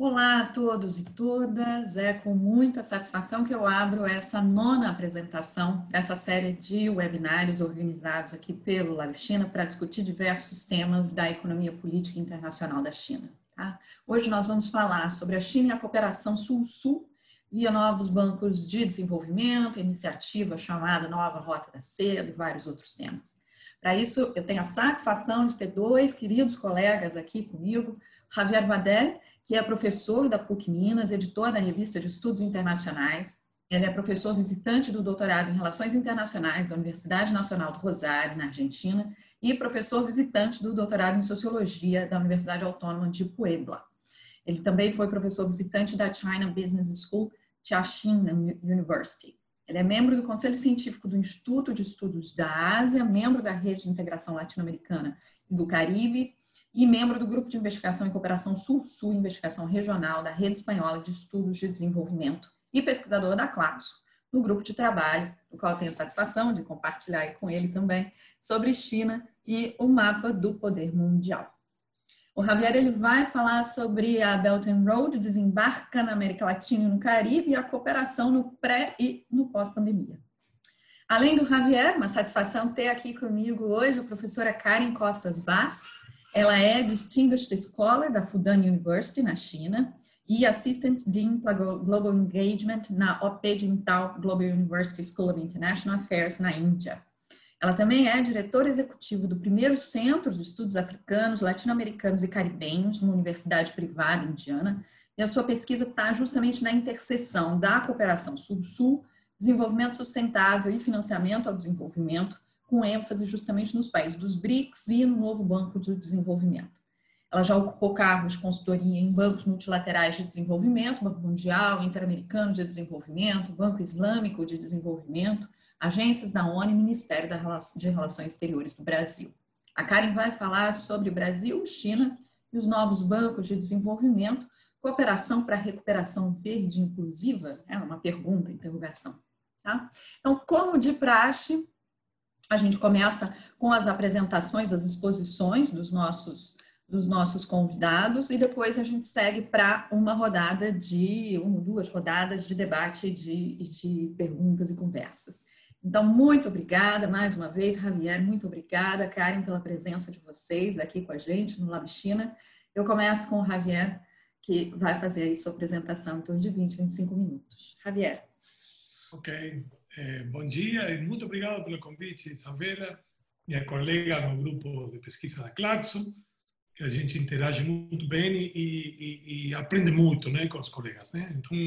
Olá a todos e todas, é com muita satisfação que eu abro essa nona apresentação dessa série de webinários organizados aqui pelo Lab China para discutir diversos temas da economia política internacional da China. Tá? Hoje nós vamos falar sobre a China e a cooperação Sul-Sul via novos bancos de desenvolvimento, iniciativa chamada Nova Rota da Seda e vários outros temas. Para isso, eu tenho a satisfação de ter dois queridos colegas aqui comigo, Javier Vadel, que é professor da PUC Minas, editor da revista de Estudos Internacionais. Ele é professor visitante do doutorado em Relações Internacionais da Universidade Nacional do Rosário, na Argentina, e professor visitante do doutorado em Sociologia da Universidade Autônoma de Puebla. Ele também foi professor visitante da China Business School Jiaxing University. Ele é membro do Conselho Científico do Instituto de Estudos da Ásia, membro da Rede de Integração Latino-Americana e do Caribe e membro do Grupo de Investigação e Cooperação Sul-Sul Investigação Regional da Rede Espanhola de Estudos de Desenvolvimento e pesquisador da Claxo, no grupo de trabalho, do qual eu tenho satisfação de compartilhar com ele também, sobre China e o mapa do poder mundial. O Javier ele vai falar sobre a Belt and Road, desembarca na América Latina e no Caribe e a cooperação no pré e no pós-pandemia. Além do Javier, uma satisfação ter aqui comigo hoje a professora Karen Costas Vasques, ela é Distinguished Scholar da Fudan University, na China, e Assistant Dean para Global Engagement na OP Jintao Global University School of International Affairs, na Índia. Ela também é diretora executiva do primeiro Centro de Estudos Africanos, Latino-Americanos e Caribenhos, numa universidade privada indiana, e a sua pesquisa está justamente na interseção da cooperação Sul-Sul, desenvolvimento sustentável e financiamento ao desenvolvimento, com ênfase justamente nos países dos BRICS e no novo Banco de Desenvolvimento. Ela já ocupou cargos de consultoria em bancos multilaterais de desenvolvimento, Banco Mundial, Interamericano de Desenvolvimento, Banco Islâmico de Desenvolvimento, agências da ONU e Ministério de Relações Exteriores do Brasil. A Karen vai falar sobre Brasil, China e os novos bancos de desenvolvimento, cooperação para recuperação verde inclusiva? É uma pergunta, interrogação. Tá? Então, como de praxe, a gente começa com as apresentações, as exposições dos nossos dos nossos convidados e depois a gente segue para uma rodada de uma duas rodadas de debate de, de perguntas e conversas. Então, muito obrigada mais uma vez, Javier, muito obrigada, Karen, pela presença de vocês aqui com a gente no Lab China. Eu começo com o Javier, que vai fazer aí sua apresentação em torno de 20, 25 minutos. Javier. Ok. Eh, bom dia e muito obrigado pelo convite, Isabela, minha colega no grupo de pesquisa da Claxo, que a gente interage muito bem e, e, e aprende muito né, com os colegas. Né? Então,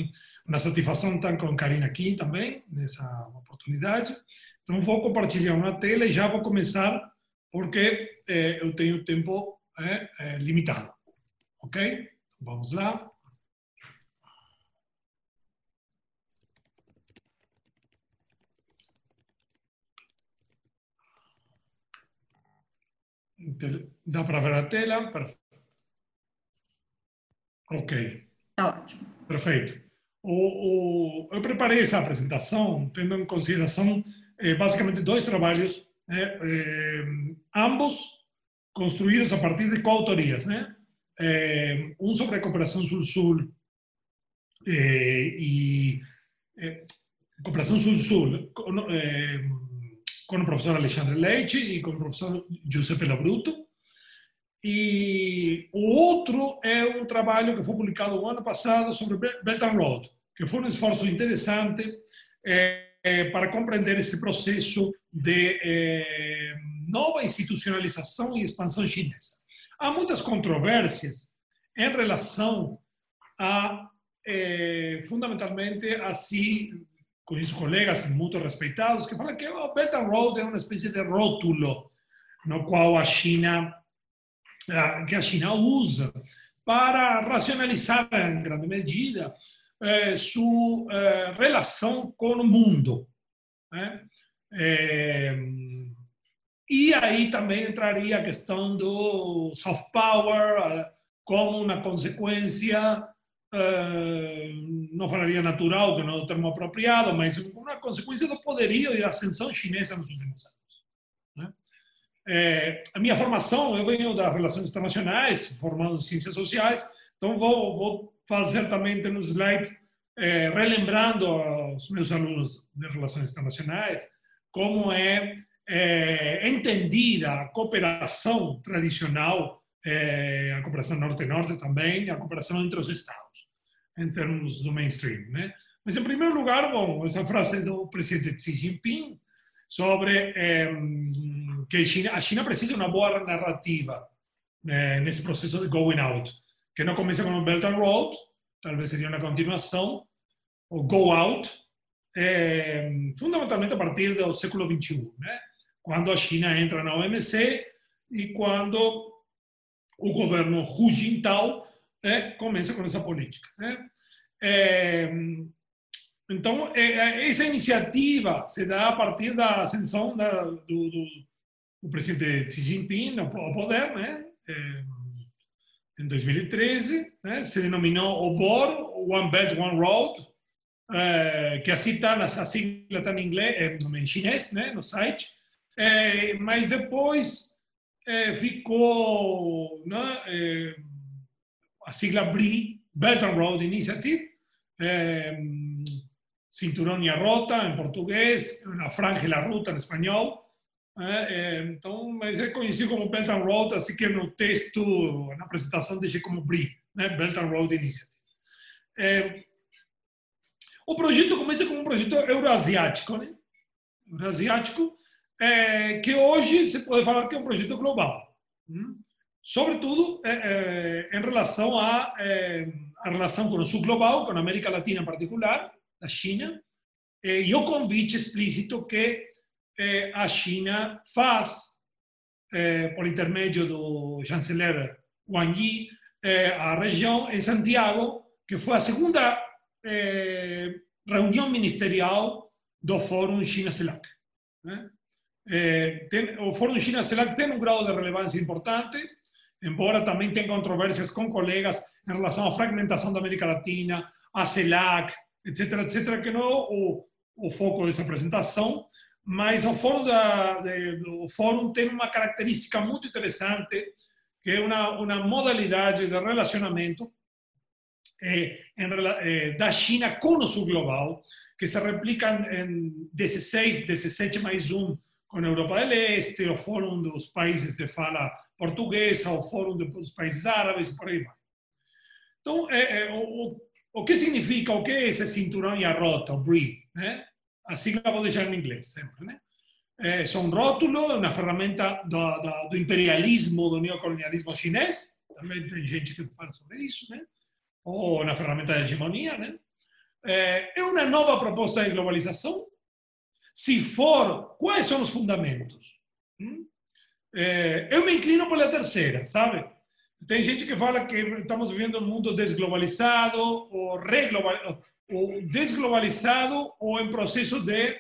uma satisfação estar com a Karina aqui também, nessa oportunidade. Então, vou compartilhar uma tela e já vou começar, porque eh, eu tenho tempo eh, eh, limitado. Ok? Vamos lá. Dá para ver a tela? Ok. Tá ótimo. Perfeito. O, o, eu preparei essa apresentação tendo em consideração eh, basicamente dois trabalhos, né, eh, ambos construídos a partir de coautorias. Né? Eh, um sobre a cooperação sul-sul e cooperação sul-sul con il professor Alexandre Leite e com o professor Giuseppe Labruto. E o outro é um trabalho que foi publicado o ano passado sobre Belt and Road, que foi um esforço interessante eh, para compreender esse processo de eh, nova institucionalização e expansão chinesa. Há muitas controvérsias em relação a, eh, fundamentalmente, a se conheço colegas muito respeitados que falam que o Belt and Road é uma espécie de rótulo no qual a China que a China usa para racionalizar em grande medida eh, sua eh, relação com o mundo. Né? Eh, e aí também entraria a questão do soft power como uma consequência não falaria natural, que não é o termo apropriado, mas uma consequência do poderio e da ascensão chinesa nos últimos anos. Né? É, a minha formação, eu venho das relações internacionais, formado em ciências sociais, então vou, vou fazer também no slide, é, relembrando aos meus alunos de Relações Internacionais como é, é entendida a cooperação tradicional, a cooperação norte-norte também, a cooperação entre os Estados, em termos do mainstream. Né? Mas, em primeiro lugar, bom, essa frase do presidente Xi Jinping sobre eh, que China, a China precisa de uma boa narrativa eh, nesse processo de going out, que não começa com o Belt and Road, talvez seria uma continuação, o go out, eh, fundamentalmente a partir do século XXI, né? quando a China entra na OMC e quando o governo Hu Jintao eh, começa com essa política. Né? Então, essa iniciativa se dá a partir da ascensão da, do, do, do, presidente Xi Jinping ao poder, né? em 2013, né? se denominou OBOR, One Belt, One Road, que assim está, a sigla está em, inglês, em chinês, né? no site, mas depois ficou né? a sigla BRI, Belt and Road Initiative, cinturón y a rota en portugués, una franja y la ruta. Eh, eh, então, mas é conhecido como Belt and Road, assim que no texto, na apresentação, deixei como BRI, né? Belt and Road Initiative. É, o projeto começa como um projeto euroasiático, né? Euroasiático, é, que hoje se pode falar que é um projeto global. Hum? Sobretudo é, em relação à a relação com o sul global, com a América Latina em particular, da China, eh, e o convite explícito que eh, a China faz, eh, por intermédio do chanceler Wang Yi, à região em Santiago, que foi a segunda reunião ministerial do Fórum China-CELAC. O Fórum China-CELAC tem um grau de relevância importante, embora também tenha controvérsias com colegas em relação à fragmentação da América Latina, a CELAC, etc., etc., que não é o, o foco dessa apresentação, mas o fórum, da, de, o fórum tem uma característica muito interessante, que é uma, uma modalidade de relacionamento eh, em, eh, da China com o sul global, que se replica em 16, 17 mais 1 com a Europa do Leste, o Fórum dos Países de fala portuguesa, o Fórum dos Países Árabes, por aí vai. Então, é, é, o, o que significa, o que é esse cinturão e a rota, o BRI? Né? A sigla vou deixar em inglês sempre. Né? É, são rótulo, uma ferramenta do, do, do, imperialismo, do neocolonialismo chinês, também tem gente que fala sobre isso, né? ou uma ferramenta de hegemonia. Né? É, é uma nova proposta de globalização? Se for, quais são os fundamentos? Hum? É, eu me inclino pela terceira, sabe? Tem gente que fala que estamos vivendo um mundo desglobalizado ou, reglobal, ou desglobalizado ou em processo de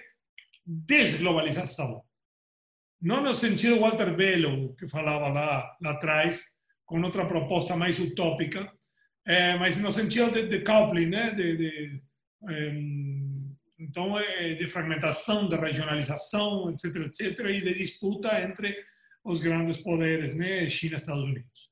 desglobalização. Não no sentido Walter Bello, que falava lá, lá atrás, com outra proposta mais utópica, é, mas no sentido de, de coupling, né? de, de então, é, de fragmentação, de regionalização, etc., etc., e de disputa entre os grandes poderes, né? China e Estados Unidos.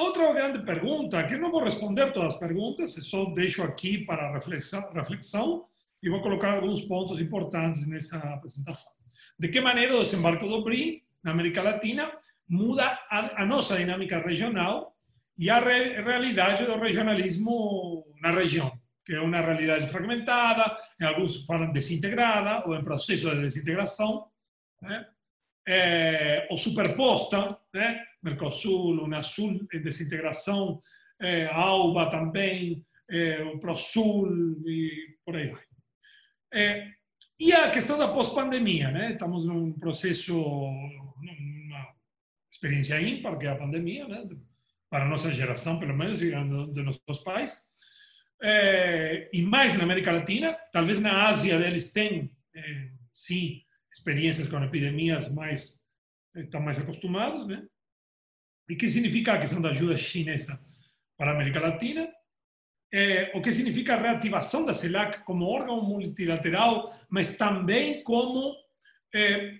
Outra grande pergunta, que não vou responder todas as perguntas, só deixo aqui para reflexão, e vou colocar alguns pontos importantes nessa apresentação. De que maneira o desembarque do BRI na América Latina muda a, nossa dinâmica regional e a re, realidade do regionalismo na região, que é uma realidade fragmentada, em alguns falam desintegrada ou em processo de desintegração, né? É, ou superposta, né? Mercosul, Unasul em desintegração, é, AUBA também, o ProSul e por aí vai. E a questão da pós-pandemia, né? Estamos num processo, numa experiência ímpar, que é a pandemia, né? Para a nossa geração, pelo menos, e de nossos pais. E mais na América Latina, talvez na Ásia eles têm, sim, experiências com epidemias mais, estão mais acostumados, né? E que significa a questão da ajuda chinesa para a América Latina? É, o que significa a reativação da CELAC como órgão multilateral, mas também como é,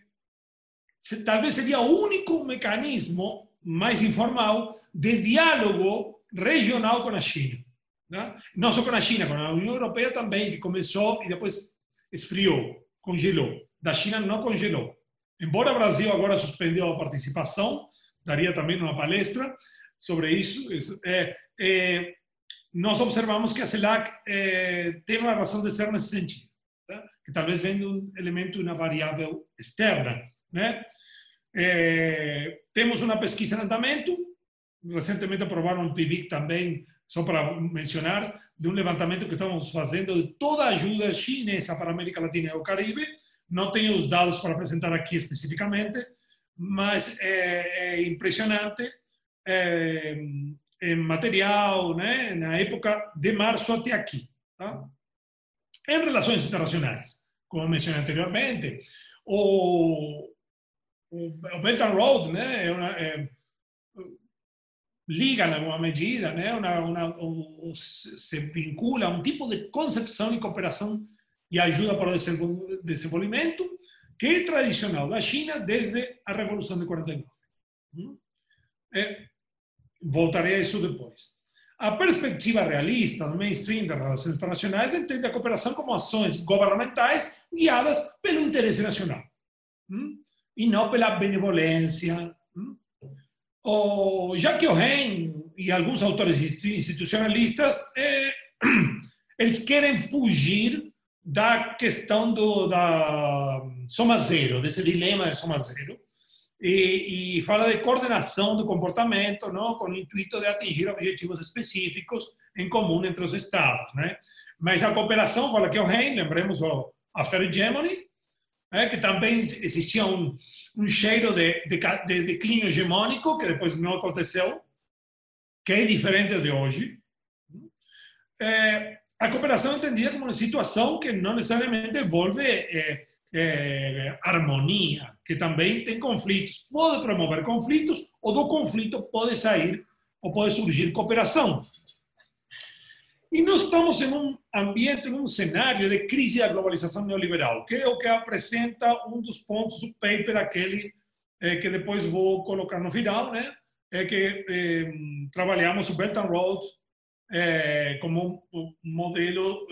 se, talvez seria o único mecanismo mais informal de diálogo regional com a China. Né? Não só com a China, com a União Europeia também, que começou e depois esfriou, congelou. Da China não congelou. Embora o Brasil agora suspendeu a participação, daria também uma palestra sobre isso. É, é, nós observamos que a CELAC é, tem uma razão de ser nesse sentido, tá? que talvez venha um elemento, uma variável externa. Né? É, temos uma pesquisa em andamento, recentemente aprovaram um PIBIC também, só para mencionar, de um levantamento que estamos fazendo de toda a ajuda chinesa para a América Latina e o Caribe. Não tenho os dados para apresentar aqui especificamente, mas é, é impressionante é, em material, né, na época de março até aqui. Tá? Em relações internacionais, como mencionei anteriormente, o, o, Belt and Road né, é uma, é, liga em alguma medida, né, uma, uma, um, se vincula a um tipo de concepção e cooperação e ajuda para o desenvolvimento que é tradicional da China desde a Revolução de 49. É, voltarei a isso depois. A perspectiva realista no mainstream das relações internacionais entende a cooperação como ações governamentais guiadas pelo interesse nacional hum? e não pela benevolência. Hum? O Ohen e alguns autores institucionalistas eh, eles querem fugir da questão do, da soma zero, desse dilema de soma zero, e, e, fala de coordenação do comportamento, não, com o intuito de atingir objetivos específicos em comum entre os estados, né? Mas a cooperação, fala que o REN, lembremos o After Hegemony, né, que também existia um, um cheiro de, de, de declínio hegemônico, que depois não aconteceu, que é diferente de hoje. É, a cooperação entendida como uma situação que não necessariamente envolve é, é, harmonia, que também tem conflitos. Pode promover conflitos, ou do conflito pode sair ou pode surgir cooperação. E nós estamos em um ambiente, em um cenário de crise da globalização neoliberal, que é o que apresenta um dos pontos do paper, aquele é, que depois vou colocar no final, né? é que é, trabalhamos o Belt and Road é, como um modelo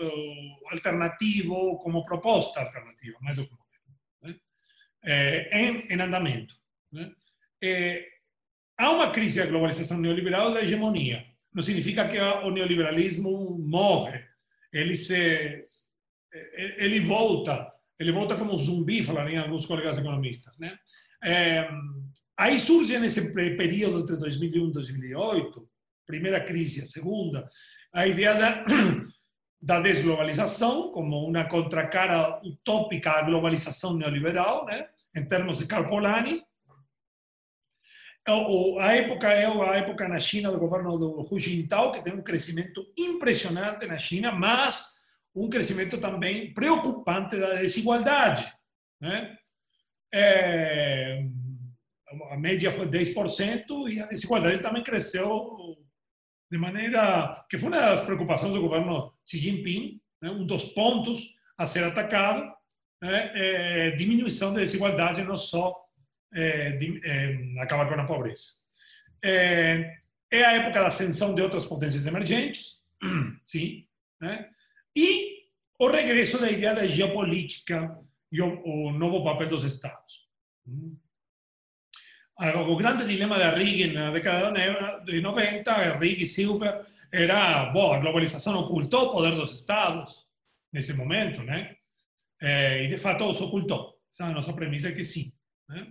alternativo, como proposta alternativa, mais modelo, né? em, andamento. Há uma crise da globalização neoliberal da hegemonia não significa que o neoliberalismo morre. Ele se ele volta, ele volta como zumbi, falariam alguns colegas economistas, né? É, aí surge nesse período entre 2001 e 2008, primeira crise, a segunda, a ideia da, da desglobalização como uma contracara utópica à globalização neoliberal, né? Em termos de Carpolani, a época é a época na China do governo do Hu Jintao, que tem um crescimento impressionante na China, mas um crescimento também preocupante da desigualdade. Né? É, a média foi 10% e a desigualdade também cresceu de maneira que foi uma das preocupações do governo Xi Jinping, né? um dos pontos a ser atacado, né? é diminuição da desigualdade não só é, de, é, acabar com a pobreza. É, é, a época da ascensão de outras potências emergentes, sim, né? e o regresso da ideia da geopolítica e o, o novo papel dos Estados. O grande dilema da Reagan na década de 90, Reagan e Silver, era, bom, a globalização ocultou o poder dos Estados nesse momento, né? e de fato os ocultou. Essa é a nossa premissa é que sim. Né?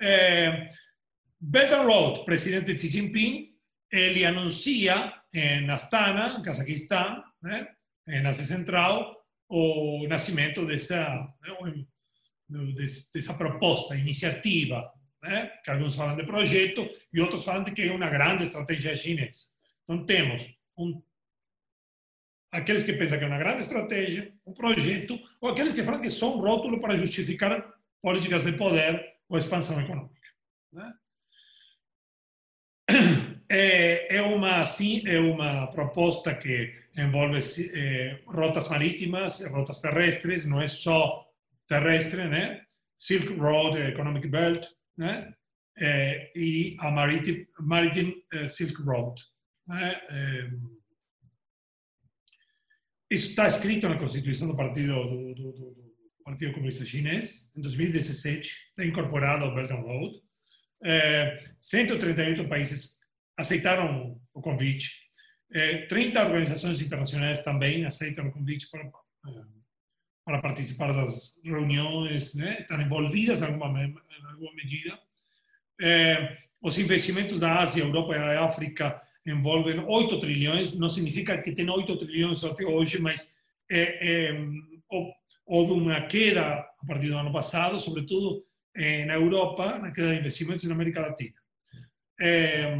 Eh, Belt and Road, presidente Xi Jinping, ele anuncia em Astana, Cazaquistão, né, em Ásia Central, o nascimento dessa, dessa proposta, iniciativa, né, que alguns falam de projeto e outros falam de que é uma grande estratégia chinesa. Então, temos um, aqueles que pensam que é uma grande estratégia, um projeto, ou aqueles que falam que são um rótulo para justificar políticas de poder ou expansão econômica. Né? É, é, uma, sim, é uma proposta que envolve é, rotas marítimas, rotas terrestres, não é só terrestre, né? Silk Road, Economic Belt, né? É, e a Maritime, Maritime Silk Road, Né? É, isso está escrito na Constituição do Partido, do, do, do Partido Comunista Chinês, em 2017, está incorporado ao Belt and Road. É, 138 países aceitaram o convite. É, 30 organizações internacionais também aceitam o convite para, para participar das reuniões, né? estão envolvidas em alguma, em alguma medida. É, os investimentos da Ásia, Europa e África envolvem 8 trilhões, não significa que tem 8 trilhões até hoje, mas é, é, houve uma queda a partir do ano passado, sobretudo eh, na Europa, na queda de investimentos na América Latina. Eh,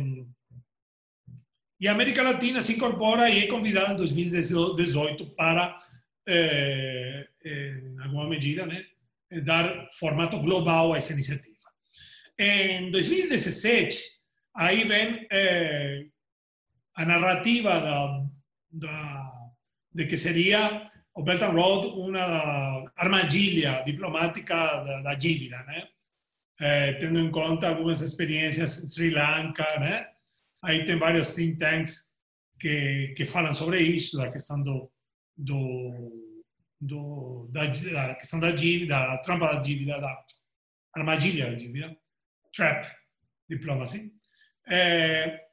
e a América Latina se incorpora e é convidada em 2018 para, eh, alguma medida, né, dar formato global a essa iniciativa. Em 2017, aí vem a narrativa da, da, de que seria o Belt and Road uma armadilha diplomática da, da dívida, né? É, tendo em conta algumas experiências em Sri Lanka, né? Aí tem vários think tanks que, que sobre isso, da questão do, do, do da, da, questão da dívida, a trampa da dívida, da armadilha da dívida, trap diplomacy. É,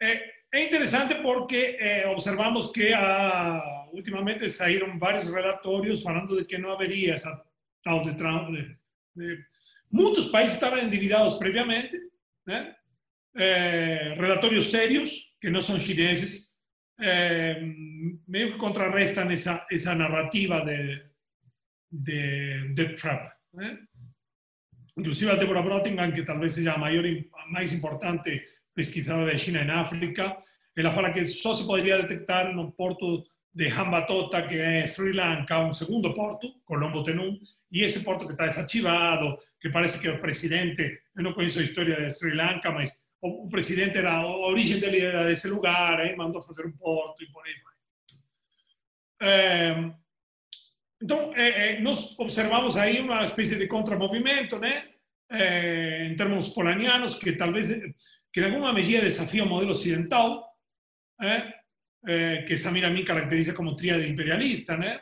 é, é interessante porque é, observamos que a ultimamente saíram vários relatórios falando de que não haveria essa tal de, de, de muitos países estavam endividados previamente, né? É, relatórios sérios que não são chineses é, meio que contrarrestam essa essa narrativa de de, de Trump, né? Inclusive a Deborah Brottingham, que talvez seja a maior, a mais importante pesquisadora de China em África, ela fala que só se poderia detectar no porto de Hambantota, que es Sri Lanka, un segundo porto, Colombo Tenú, y ese porto que está desarchivado, que parece que el presidente, yo no conozco la historia de Sri Lanka, pero el presidente era, origen de era de ese lugar, eh, mandó a hacer un porto y por ahí eh, entonces, eh, eh, nos observamos ahí una especie de contramovimiento, eh, en términos polanianos, que tal vez, que en alguna medida desafía el modelo occidental, eh, eh, que Samir mí caracteriza como tríade imperialista, né?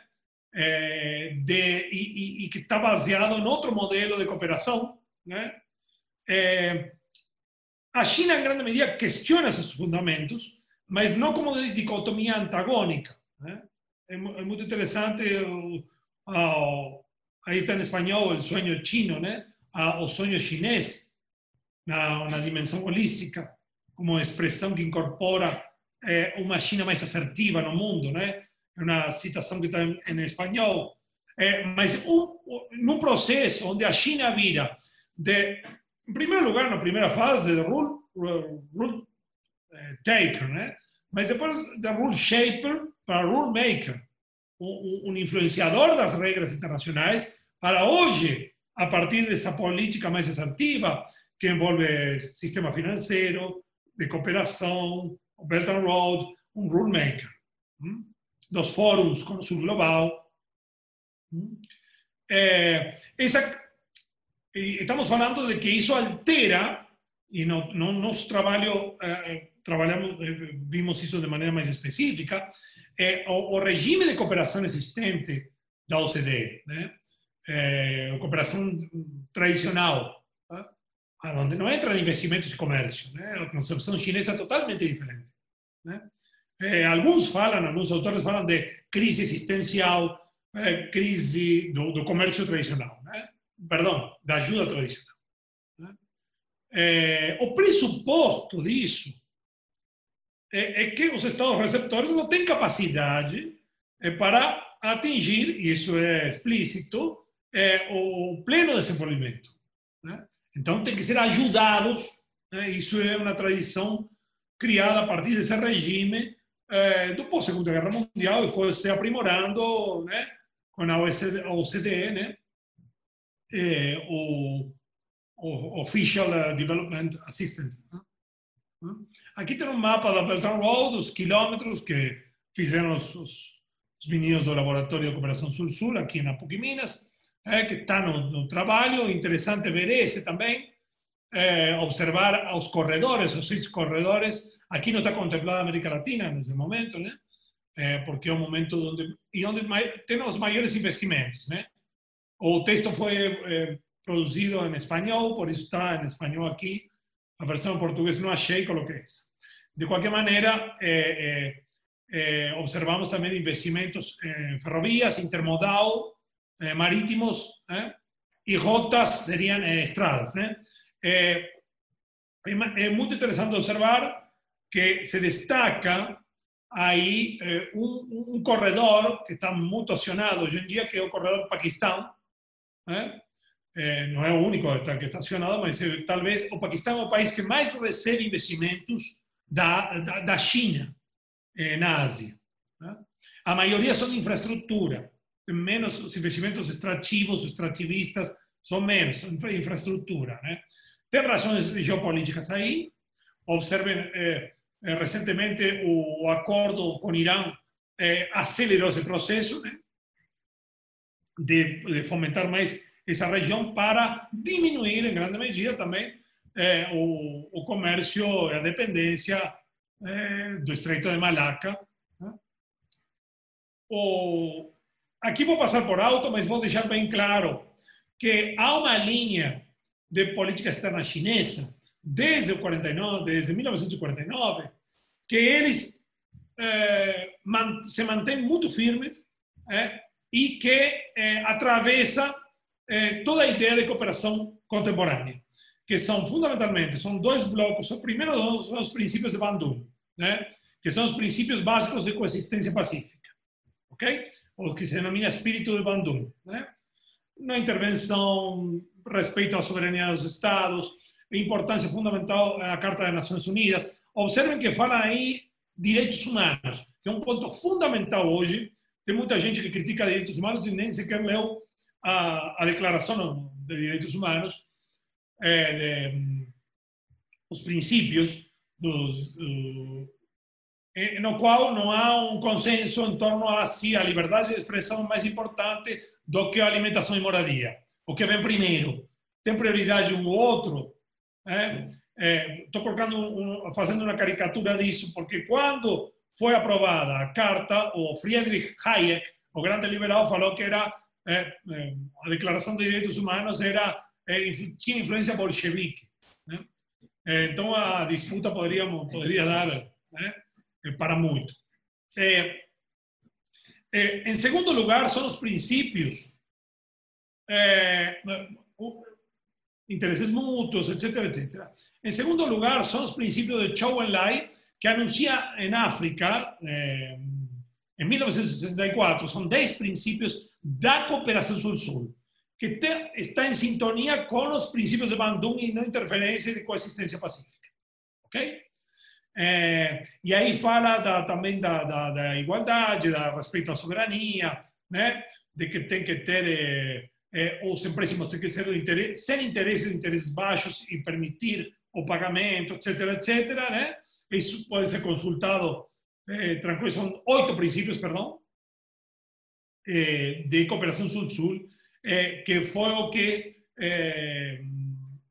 Eh, de, e, e, que está baseado em outro modelo de cooperação. Né? Eh, a China, em grande medida, questiona esses fundamentos, mas não como dicotomia antagônica. Né? É, é, muito interessante, o, aí está em espanhol, o sonho chino, o sonho chinês, na, na dimensão holística, como expressão que incorpora é uma China mais assertiva no mundo, né? É uma citação que está em, em espanhol. É, mas um, num processo a China vira de, em primeiro lugar, na primeira fase, rule, rule é, taker, né? mas depois de rule shaper para rule maker, um, influenciador das regras internacionais, para hoje, a partir dessa política mais assertiva, que envolve sistema financeiro, de cooperação, Belt and Road, um rulemaker. Hum? Dos fóruns com o Sul Global. Hum? É, essa, estamos falando de que isso altera, e no, no nosso eh, eh, vimos isso de maneira mais específica, eh, o, o, de cooperação existente da OCDE, né? a cooperação tradicional, onde não entra investimentos e comércio. Né? A concepção chinesa é totalmente diferente. Né? Alguns falam, autores falam de crise existencial, crise do, do, comércio tradicional? Perdão, da ajuda tradicional. É, o pressuposto disso é, é, que os estados receptores não têm capacidade é, para atingir, isso é explícito, é, o pleno desenvolvimento. Né? Então, tem que ser ajudados. Né? Isso é uma tradição criada a partir desse regime eh, do pós-Segunda Guerra Mundial e foi se aprimorando né, com a OCDE, né, eh, o, o Official Development Assistance. Aqui tem um mapa da Belt and Road, os quilômetros que fizeram os, os, os meninos do Laboratório de Cooperação Sul-Sul, aqui na PUC Minas que está no, no, trabalho. Interessante ver esse também, é, observar os corredores, os seis corredores, Aqui não está contemplada América Latina nesse momento, né? É, porque é um momento onde e onde tem os maiores investimentos? O texto foi é, produzido em espanhol, por isso está em espanhol aqui. A versão em português não achei, coloquei essa. De qualquer maneira, é, é, observamos também investimentos em ferrovias, intermodal, marítimos, e rotas seriam estradas, né? é muito interessante observar que se destaca aí eh, um, um, corredor que está muito acionado hoje em dia, que é o corredor Paquistão. Né? Eh, não é o único que está acionado, mas eh, talvez o Paquistão é o país que mais recebe investimentos da, da, da China na Ásia. Né? A maioria são de infraestrutura, menos os investimentos extrativos, extrativistas, são menos, infraestrutura. Né? Tem razões geopolíticas aí. Observen, eh, eh, recentemente o acordo com Irã eh, acelerou esse processo né, de, de, fomentar mais essa região para diminuir, em grande medida, também eh, o, o, comércio e a dependência eh, do Estreito de Malaca. Né? O, aqui vou passar por alto, mas vou deixar bem claro que há uma linha de política externa chinesa desde o 49, desde 1949, que eles man, se mantêm muito firmes eh, e que eh, atravessa toda a ideia de cooperação contemporânea, que são fundamentalmente são dois blocos. O primeiro são os princípios de Bandung, né, que são os princípios básicos de coexistência pacífica, ok? O que se denomina espírito de Bandung, né? Na intervenção respeito à soberania dos Estados, importância fundamental da Carta das Nações Unidas. Observem que fala aí direitos humanos, que é um ponto fundamental hoje. Tem muita gente que critica direitos humanos e nem sequer leu a, a Declaração de Direitos Humanos, é, de, os princípios dos, no qual não há um consenso em torno a se a liberdade de expressão é mais importante do que a alimentação e moradia o que vem primeiro. Tem prioridade um ou outro? Estou colocando um, fazendo uma caricatura disso, porque quando foi aprovada a carta, o Friedrich Hayek, o grande liberal, falou que era é, é, a Declaração de Direitos Humanos era é, tinha influência bolchevique. Né? então a disputa poderia poderia dar né, para muito. em segundo lugar, são os princípios é, interesses mútuos, etc, etc. Em segundo lugar, são os princípios de Chou Enlai, que anuncia em África, eh, em 1964, são 10 princípios da cooperação sul-sul, que te, está em sintonia com os princípios de Bandung e não interferência de coexistência pacífica. Ok? É, e aí fala da, também da, da, da, igualdade, da respeito à soberania, né? de que tem que ter eh, os empréstimos têm que ser interesse, sem interesses, interesses baixos e permitir o pagamento, etc, né? Isso pode ser consultado eh, tranquilo, são oito princípios, perdão, eh, de cooperação sul-sul, eh, que foi o que eh,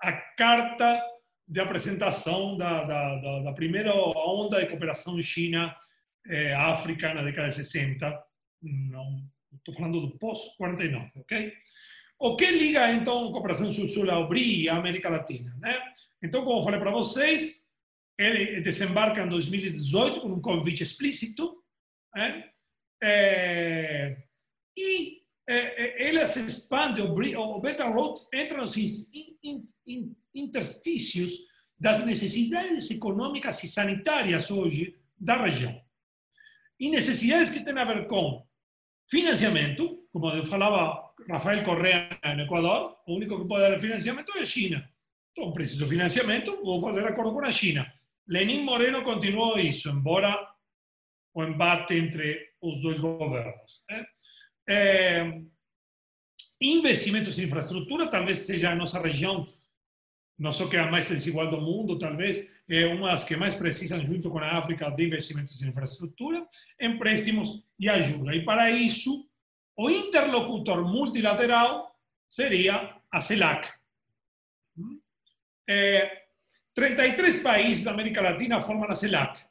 a carta de apresentação da, da, da, da, primeira onda de cooperação China-África eh, na década de 60, não estou falando do pós-49, ok? O que liga, então, a cooperação sul-sul ao BRI e à América Latina? Né? Então, como falei para vocês, ele desembarca em 2018 com um convite explícito né? é, e é, ele se expande, o, BRI, o Belt and Road entra nos in, in, in, interstícios das necessidades econômicas e sanitárias hoje da região. E necessidades que têm a ver com financiamento, como eu falava Rafael Correa en Ecuador, lo único que puede dar el financiamiento es China. Entonces, preciso financiamiento, vou fazer acordo com a China. Lenin Moreno continuou isso, embora o embate entre os dois governos. Né? É, investimentos em infraestrutura, talvez seja a nossa região, não só que é a mais desigual do mundo, talvez é uma das que mais precisam, junto com a África, de investimentos em infraestrutura, empréstimos e ajuda. E para isso, o interlocutor multilateral seria a CELAC, eh, 33 países da América Latina formam a CELAC.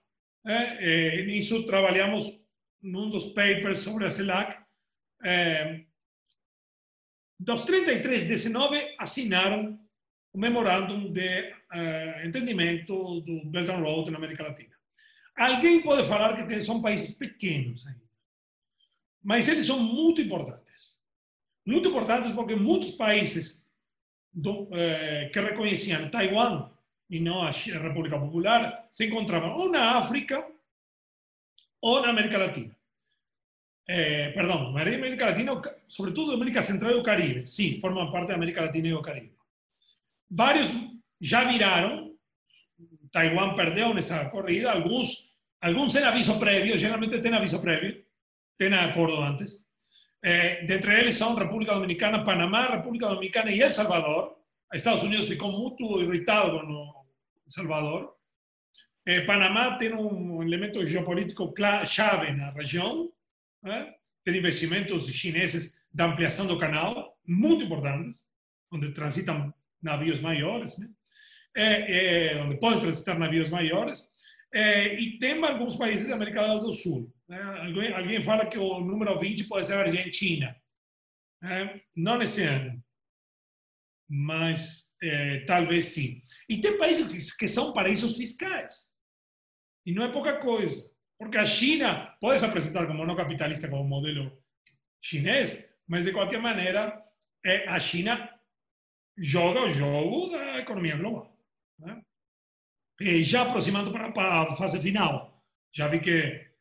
É, é, nisso dos papers sobre a CELAC. É, dos 33, 19 assinaram o memorandum de uh, entendimento do Belt and Road na América Latina. Alguém pode falar que tem, são países pequenos ainda, mas eles são muito importantes. Muito importantes porque muitos países do, uh, que reconheciam Taiwan e não a República Popular se encontravam ou na África ou na América Latina. Eh, perdão, América Latina, sobretudo América Central e o Caribe. Sim, formam parte da América Latina e do Caribe. Vários já viraram, Taiwán perdeu nessa corrida, alguns, alguns sem aviso prévio, geralmente tem aviso prévio, tem acordo antes. Eh, dentre eles são República Dominicana, Panamá, República Dominicana e El Salvador. Estados Unidos ficou muito irritado com o Salvador. Eh, Panamá tem um elemento geopolítico chave na região, né? tem investimentos chineses de ampliação do canal, muito importantes, onde transitam navios maiores, né? é, onde podem transitar navios maiores, é, e tem alguns países da América do Sul. Né? Alguém, alguém, fala que o número 20 pode ser a Argentina. Né? Não nesse ano, mas é, talvez sim. E tem países que são paraísos fiscais. E não é pouca coisa. Porque a China pode se apresentar como não capitalista, como modelo chinês, mas de qualquer maneira, é, a China joga o jogo da economia global. Né? E já aproximando para, para a fase final, já vi que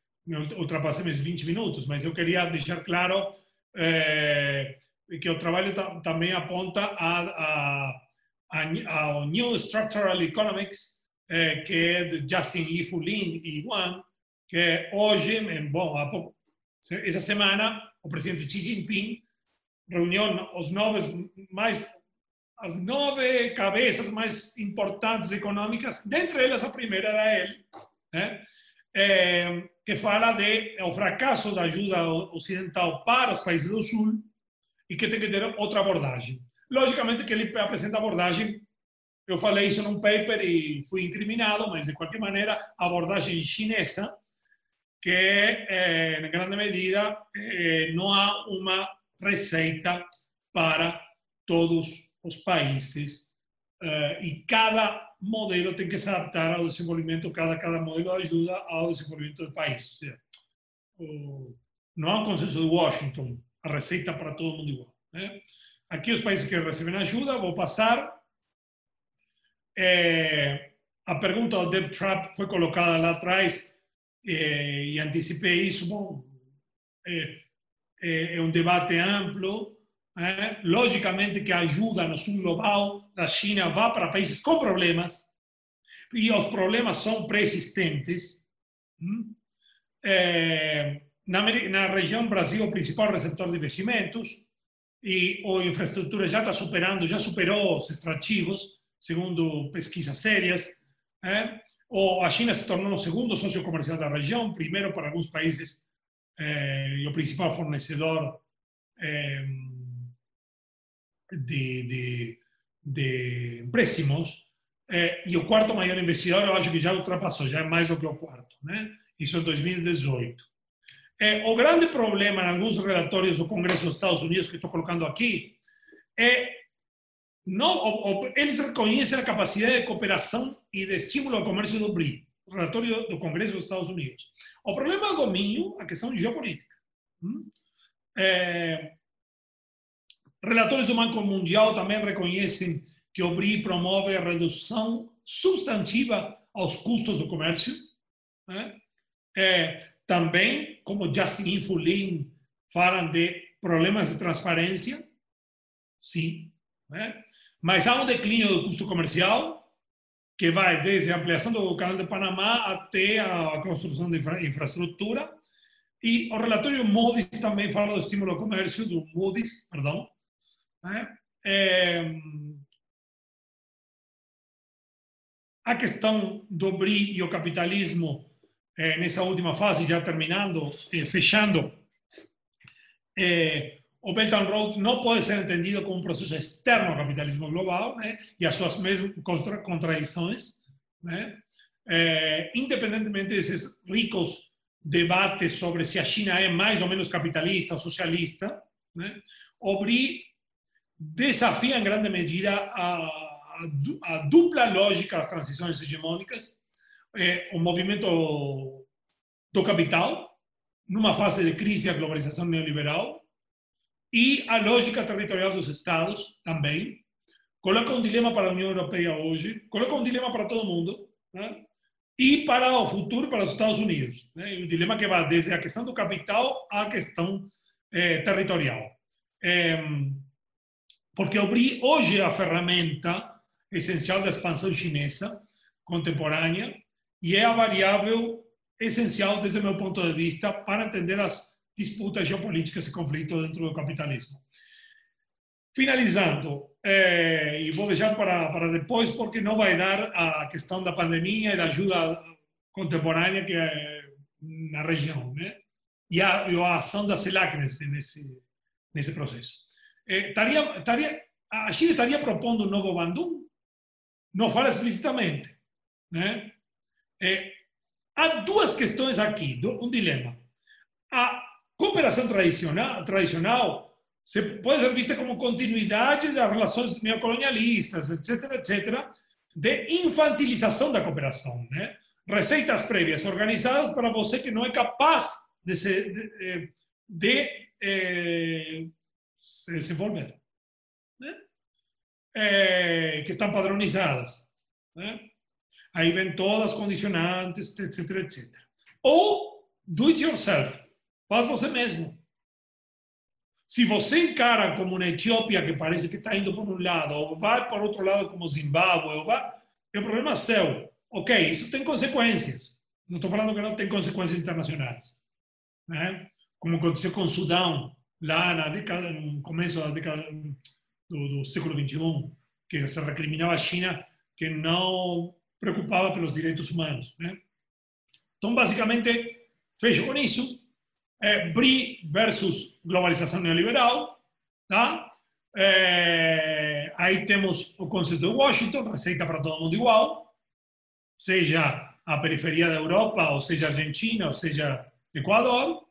ultrapassei meus 20 minutos, mas eu queria deixar claro é, que o trabalho também aponta a, a, a, ao New Structural Economics, é, que é de Justin Yifu Lin e Wang, que hoje, bom, há pouco, essa semana, o presidente Xi Jinping reuniu os novos mais as nove cabeças mais importantes econômicas, dentre elas a primeira era ele, né? é, que fala de o fracasso da ajuda ocidental para os países do Sul e que tem que ter outra abordagem. Logicamente que ele apresenta abordagem, eu falei isso num paper e fui incriminado, mas de qualquer maneira abordagem chinesa, que é, em grande medida é, não há uma receita para todos os países uh, e cada modelo tem que se adaptar ao desenvolvimento, cada, cada modelo ajuda ao desenvolvimento do país. Seja, o, não há um consenso de Washington, a receita para todo mundo igual. Né? Aqui os países que recebem ajuda, vou passar. É, a pergunta do Deb Trap foi colocada lá atrás é, e antecipei isso. É, é, debate amplo é, logicamente que a ajuda no sul global da China vai para países com problemas, e os problemas são pré-existentes. É, na, na, região Brasil, o principal receptor de investimentos, e a infraestrutura já está superando, já superou os extrativos, segundo pesquisas sérias. É, ou a China se tornou o segundo sócio comercial da região, primeiro para alguns países, é, e o principal fornecedor é, de, de, de empréstimos eh, e o quarto maior investidor, eu acho que já ultrapassou, já é mais do que o quarto. Né? Isso em 2018. Eh, o grande problema em alguns relatórios do Congresso dos Estados Unidos que estou colocando aqui é não, o, o, eles reconhecem a capacidade de cooperação e de estímulo ao comércio do BRI, relatório do Congresso dos Estados Unidos. O problema é o domínio, a questão geopolítica. Hum? É, Relatores do Banco Mundial também reconhecem que o BRI promove a redução substantiva aos custos do comércio. Né? É, também, como Justin Infulin falam de problemas de transparência, sim, né? mas há um declínio do custo comercial que vai desde a ampliação do canal de Panamá até a construção de infra infraestrutura. E o relatório Moody's também fala do estímulo ao comércio, do Moody's, perdão, né? É, a questão do BRI e o capitalismo é, nessa última fase, já terminando, é, fechando, é, o Belt and Road não pode ser entendido como um processo externo ao capitalismo global né, e as suas mesmas contra contradições, né, é, independentemente desses ricos debates sobre se a China é mais ou menos capitalista ou socialista, né, o BRI desafia em grande medida a, a, dupla lógica das transições hegemônicas, é, o movimento do capital, numa fase de crise da globalização neoliberal, e a lógica territorial dos Estados também. Coloca um dilema para a União Europeia hoje, coloca um dilema para todo mundo, né? e para o futuro para os Estados Unidos. Né? Um dilema que vai desde a questão do capital à questão eh, territorial. Eh, porque o BRI hoje é a ferramenta essencial da expansão chinesa contemporânea e é a variável essencial, desde o meu ponto de vista, para entender as disputas geopolíticas e conflitos dentro do capitalismo. Finalizando, eh, e vou deixar para, para depois, porque não vai dar a questão da pandemia e da ajuda contemporânea que é na região, né? e, a, e a ação da CELAC nesse, nesse, nesse processo. Eh, estaria, estaria, a Chile estaria propondo um novo Bandung? Não fala explicitamente. Né? Eh, há duas questões aqui, dilema. A cooperação tradicional, tradicional se pode ser vista como continuidade das relações neocolonialistas, etc., etc., de infantilização da cooperação, né? Receitas prévias organizadas para você que não é capaz de de, de, de eh, se desenvolver, né? Eh, que estão padronizadas, né? Aí vem todas as condicionantes, etc., etc. Ou do it yourself, Faz você mesmo. Se você encara como uma Etiópia que parece que está indo por um lado, ou vai por outro lado como Zimbábue, ou vai, é um problema seu. Ok, isso tem consequências. Não estou falando que não tem consequências internacionais. Né? Como aconteceu com o Sudão, lá na década, no começo da década do, do século XXI, que se recriminava a China que não preocupava pelos direitos humanos. Né? Então, basicamente, fecho com isso é, BRI versus globalização neoliberal. Tá? É, aí temos o consenso de Washington, receita para todo mundo igual, seja a periferia da Europa, ou seja Argentina, ou seja Equador.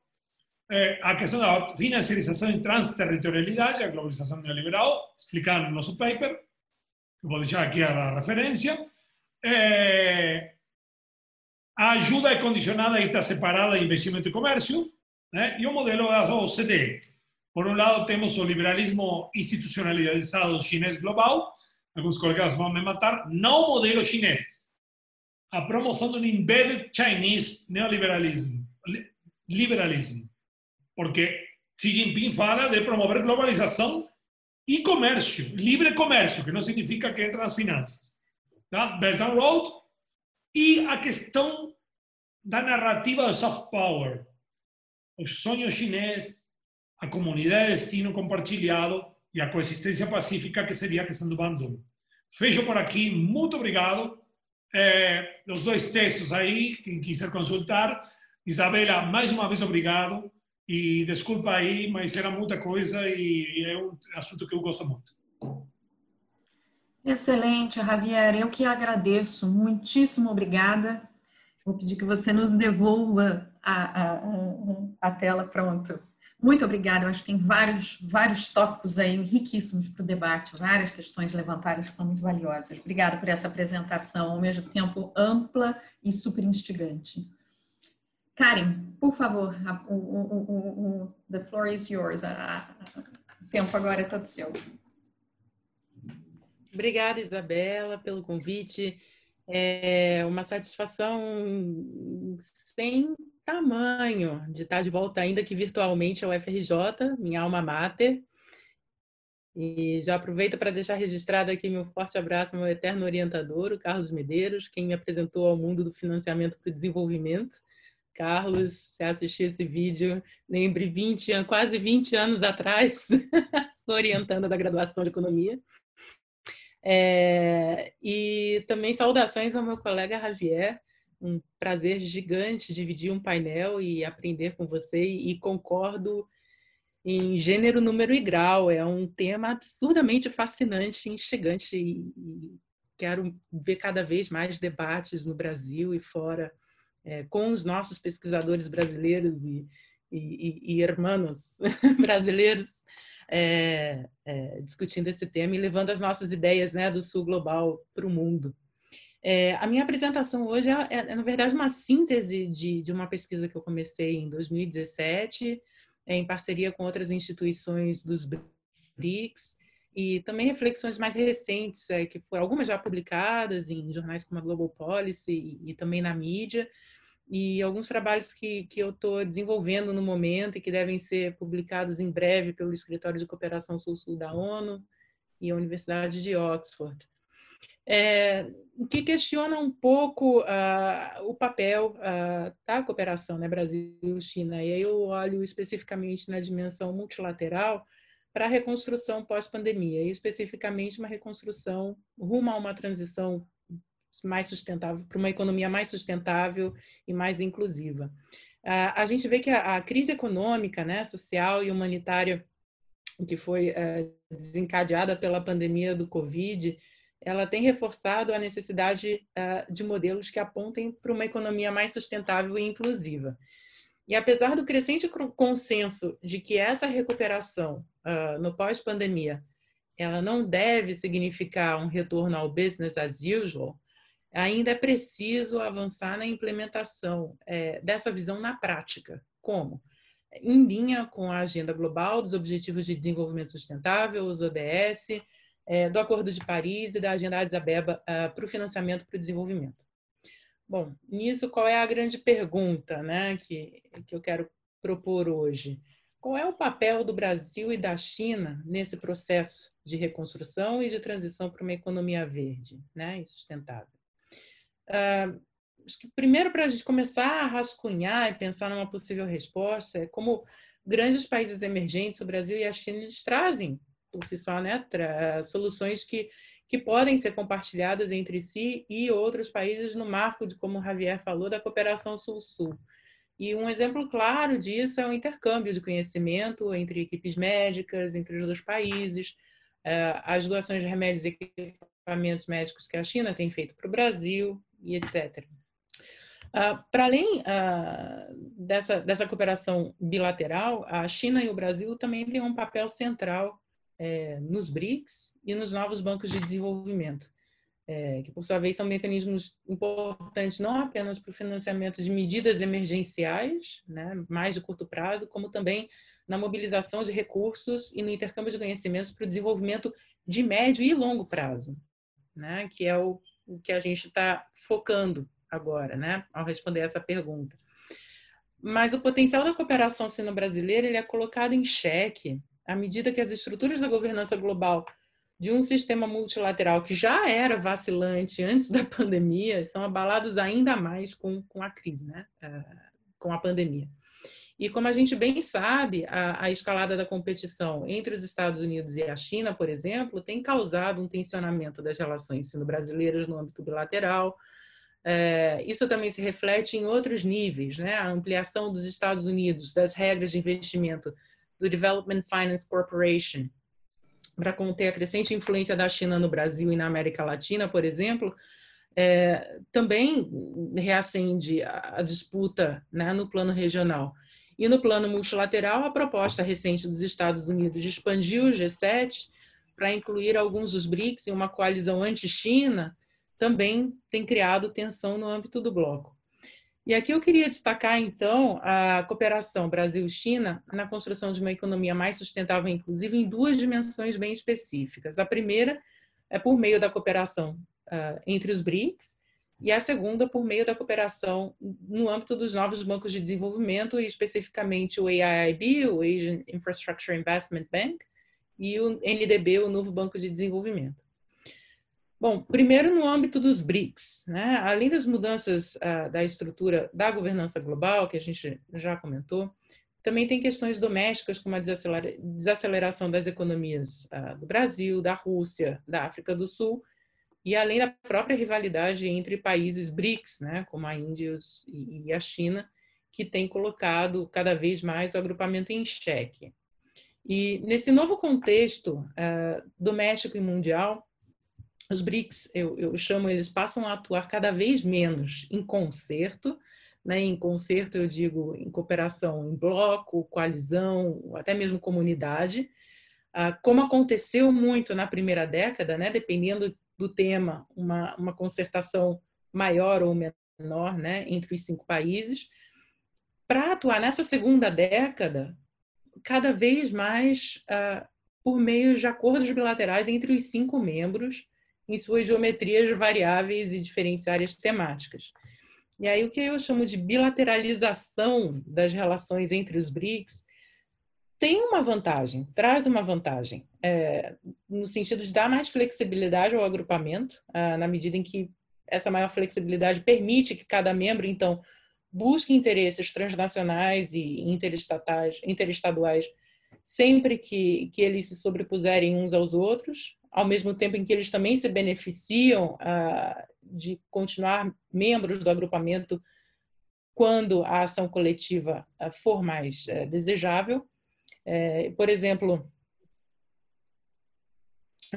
É, a questão da financiarização e transterritorialidade, a globalização neoliberal, explicada no nosso paper, vou deixar aqui a referência. É, a ajuda é condicionada e está separada de investimento e comércio, né? e o modelo da OCDE. Por um lado, temos o liberalismo institucionalizado chinês global, alguns colegas vão me matar, não modelo chinês. A promoção do embedded Chinese neoliberalismo, liberalismo. Porque Xi Jinping fala de promover globalização e comércio, livre comércio, que não significa que entra nas finanças. Tá? Belt and Road e a questão da narrativa do soft power, o sonho chinês, a comunidade de destino compartilhado e a coexistência pacífica, que seria a questão do Bandung. Fecho por aqui, muito obrigado. É, os dois textos aí, quem quiser consultar. Isabela, mais uma vez obrigado. E desculpa aí, mas era muita coisa e é um assunto que eu gosto muito. Excelente, Javier. Eu que agradeço. Muitíssimo obrigada. Vou pedir que você nos devolva a, a, a tela pronto. Muito obrigada. Eu acho que tem vários, vários tópicos aí riquíssimos para o debate, várias questões levantadas que são muito valiosas. Obrigada por essa apresentação, ao mesmo tempo ampla e super instigante. Karen, por favor, o, o, o, the floor is yours. o tempo agora é todo seu. Obrigada, Isabela, pelo convite. É uma satisfação sem tamanho de estar de volta, ainda que virtualmente, ao FRJ, minha alma mater. E já aproveito para deixar registrado aqui meu forte abraço ao meu eterno orientador, o Carlos Medeiros, quem me apresentou ao mundo do financiamento para o desenvolvimento. Carlos, se assistir esse vídeo, lembre 20 quase 20 anos atrás, orientando da graduação de economia. É, e também saudações ao meu colega Javier, um prazer gigante dividir um painel e aprender com você, e concordo em gênero, número e grau. É um tema absurdamente fascinante, instigante e quero ver cada vez mais debates no Brasil e fora é, com os nossos pesquisadores brasileiros e, e, e, e irmãos brasileiros é, é, discutindo esse tema e levando as nossas ideias né, do Sul Global para o mundo. É, a minha apresentação hoje é, é, é, na verdade, uma síntese de, de uma pesquisa que eu comecei em 2017, é, em parceria com outras instituições dos BRICS, e também reflexões mais recentes, é, que foram algumas já publicadas em jornais como a Global Policy e, e também na mídia, e alguns trabalhos que, que eu estou desenvolvendo no momento e que devem ser publicados em breve pelo Escritório de Cooperação Sul-Sul da ONU e a Universidade de Oxford. É, que questiona um pouco uh, o papel uh, da cooperação né, Brasil-China. E aí eu olho especificamente na dimensão multilateral para a reconstrução pós-pandemia, e especificamente uma reconstrução rumo a uma transição mais sustentável, para uma economia mais sustentável e mais inclusiva. A gente vê que a, crise econômica, né, social e humanitária que foi eh, desencadeada pela pandemia do Covid, ela tem reforçado a necessidade eh, de modelos que apontem para uma economia mais sustentável e inclusiva. E apesar do crescente consenso de que essa recuperação uh, no pós-pandemia ela não deve significar um retorno ao business as usual, ainda é preciso avançar na implementação é, dessa visão na prática. Como? Em linha com a Agenda Global dos Objetivos de Desenvolvimento Sustentável, os ODS, é, do Acordo de Paris e da Agenda Addis Abeba uh, para o financiamento para o desenvolvimento. Bom, nisso, qual é a grande pergunta né, que, que eu quero propor hoje? Qual é o papel do Brasil e da China nesse processo de reconstrução e de transição para uma economia verde né, e sustentável? Acho que primeiro para a gente começar a rascunhar e pensar numa possível resposta é como grandes países emergentes, o Brasil e a China, eles trazem por si só né, soluções que que podem ser compartilhadas entre si e outros países no marco de, como o Javier falou, da cooperação Sul-Sul. E um exemplo claro disso é o intercâmbio de conhecimento entre equipes médicas, entre os dois países, eh, as doações de remédios e equipamentos médicos que a China tem feito para o Brasil e etc. Uh, para além uh, dessa, dessa cooperação bilateral, a China e o Brasil também têm um papel central é, nos BRICS e nos novos bancos de desenvolvimento, é, que por sua vez são mecanismos importantes não apenas para o financiamento de medidas emergenciais, né, mais de curto prazo, como também na mobilização de recursos e no intercâmbio de conhecimentos para o desenvolvimento de médio e longo prazo, né, que é o, o que a gente está focando agora, né, ao responder essa pergunta. Mas o potencial da cooperação sino-brasileira ele é colocado em xeque à medida que as estruturas da governança global de um sistema multilateral que já era vacilante antes da pandemia são abalados ainda mais com, com a crise, né? Uh, com a pandemia. E como a gente bem sabe, a, a, escalada da competição entre os Estados Unidos e a China, por exemplo, tem causado um tensionamento das relações sino-brasileiras no âmbito bilateral. É, isso também se reflete em outros níveis, né? A ampliação dos Estados Unidos das regras de investimento do Development Finance Corporation, para conter a crescente influência da China no Brasil e na América Latina, por exemplo, é, também reacende a, a disputa né, no plano regional. E no plano multilateral, a proposta recente dos Estados Unidos de expandir o G7 para incluir alguns dos BRICS em uma coalizão anti-China também tem criado tensão no âmbito do bloco. E aqui eu queria destacar, então, a cooperação Brasil-China na construção de uma economia mais sustentável e inclusiva em duas dimensões bem específicas. A primeira é por meio da cooperação uh, entre os BRICS, e a segunda por meio da cooperação no âmbito dos novos bancos de desenvolvimento, e especificamente o AIIB, o Asian Infrastructure Investment Bank, e o NDB, o Novo Banco de Desenvolvimento. Bom, primeiro no âmbito dos BRICS, né? além das mudanças uh, da estrutura da governança global, que a gente já comentou, também tem questões domésticas, como a desaceleração das economias uh, do Brasil, da Rússia, da África do Sul, e além da própria rivalidade entre países BRICS, né? como a Índia e a China, que tem colocado cada vez mais o agrupamento em xeque. E nesse novo contexto uh, doméstico e mundial, os BRICS, eu, eu, chamo eles, passam a atuar cada vez menos em concerto, né? em concerto eu digo em cooperação em bloco, coalizão, até mesmo comunidade, uh, como aconteceu muito na primeira década, né? dependendo do tema, uma, uma concertação maior ou menor né? entre os cinco países, para atuar nessa segunda década, cada vez mais uh, por meio de acordos bilaterais entre os cinco membros em suas geometrias variáveis e diferentes áreas temáticas. E aí o que eu chamo de bilateralização das relações entre os BRICS tem uma vantagem, traz uma vantagem, é, no sentido de dar mais flexibilidade ao agrupamento, uh, na medida em que essa maior flexibilidade permite que cada membro, então, busque interesses transnacionais e interestatais, interestaduais sempre que, que eles se sobrepuserem uns aos outros, ao mesmo tempo em que eles também se beneficiam ah, de continuar membros do agrupamento quando a ação coletiva ah, for mais eh, desejável. É, por exemplo,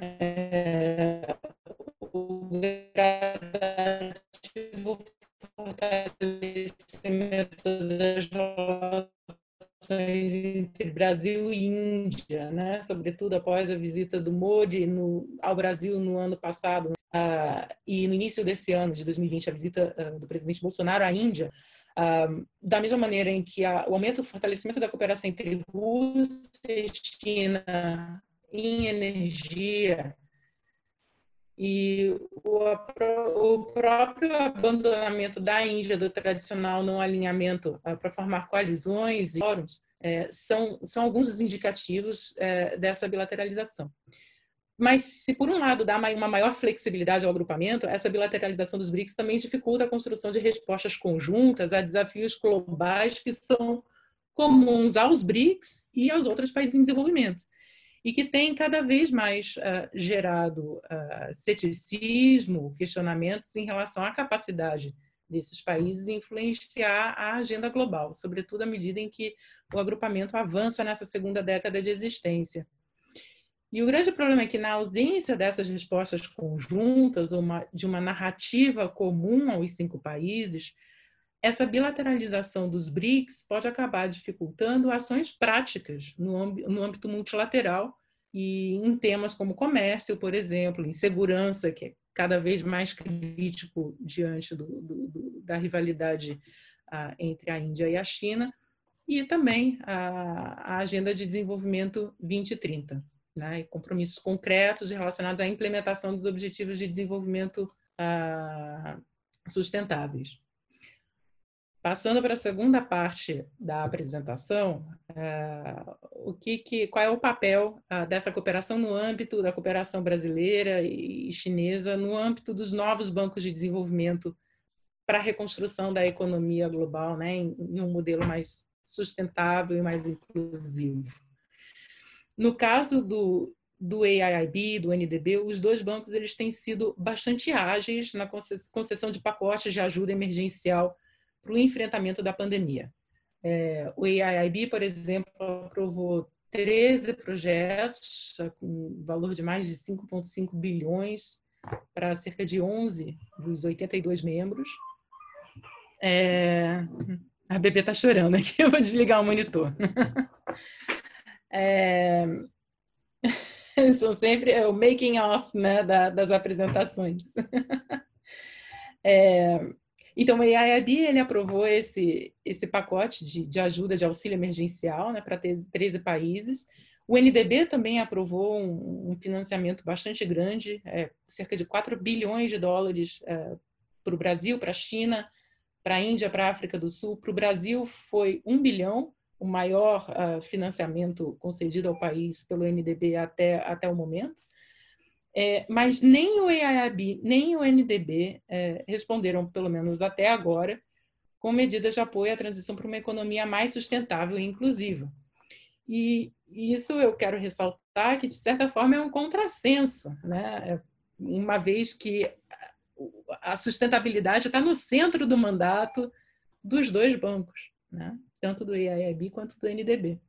é, o gradativo fortalecimento das relações entre Brasil e Índia, né? sobretudo após a visita do Modi no, ao Brasil no ano passado uh, e no início desse ano, de 2020, a visita uh, do presidente Bolsonaro à Índia, uh, da mesma maneira em que a, o aumento, o fortalecimento da cooperação entre Rússia e China em energia e o, o, próprio abandonamento da Índia do tradicional não alinhamento uh, para formar coalizões e fóruns é, são, são alguns dos indicativos é, dessa bilateralização. Mas, se por um lado dá uma maior flexibilidade ao agrupamento, essa bilateralização dos BRICS também dificulta a construção de respostas conjuntas a desafios globais que são comuns aos BRICS e aos outros países em desenvolvimento e que tem cada vez mais uh, gerado uh, ceticismo, questionamentos em relação à capacidade desses países influenciar a agenda global, sobretudo à medida em que o agrupamento avança nessa segunda década de existência. E o grande problema é que, na ausência dessas respostas conjuntas, uma, de uma narrativa comum aos cinco países, essa bilateralização dos BRICS pode acabar dificultando ações práticas no, âmbito multilateral e em temas como comércio, por exemplo, em segurança, que é cada vez mais crítico diante do, do, do, da rivalidade ah, entre a Índia e a China, e também a Agenda de Desenvolvimento 2030, né, e compromissos concretos relacionados à implementação dos Objetivos de Desenvolvimento ah, Sustentáveis. Passando para a segunda parte da apresentação, uh, o que, que, qual é o papel uh, dessa cooperação no âmbito da cooperação brasileira e chinesa, no âmbito dos novos bancos de desenvolvimento para a reconstrução da economia global, né, em, em um modelo mais sustentável e mais inclusivo. No caso do, do AIIB, do NDB, os dois bancos eles têm sido bastante ágeis na concessão de pacotes de ajuda emergencial para o enfrentamento da pandemia. É, o AIIB, por exemplo, aprovou 13 projetos com valor de mais de 5,5 bilhões para cerca de 11 dos 82 membros. É... A bebê está chorando aqui, eu vou desligar o monitor. É... São sempre é o making off né, da, das apresentações. É... Então, o AIB ele aprovou esse, esse pacote de, de ajuda de auxílio emergencial né, para 13 países. O NDB também aprovou um, um financiamento bastante grande, é, cerca de 4 bilhões de dólares é, para o Brasil, para a China, para a Índia, para a África do Sul. Para o Brasil foi 1 bilhão, o maior uh, financiamento concedido ao país pelo NDB até, até o momento. É, mas nem o EIAB, nem o NDB é, responderam, pelo menos até agora, com medidas de apoio à transição para uma economia mais sustentável e inclusiva. E isso eu quero ressaltar que, de certa forma, é um contrassenso, né? uma vez que a sustentabilidade está no centro do mandato dos dois bancos, né? Tanto do EIB quanto do NDB.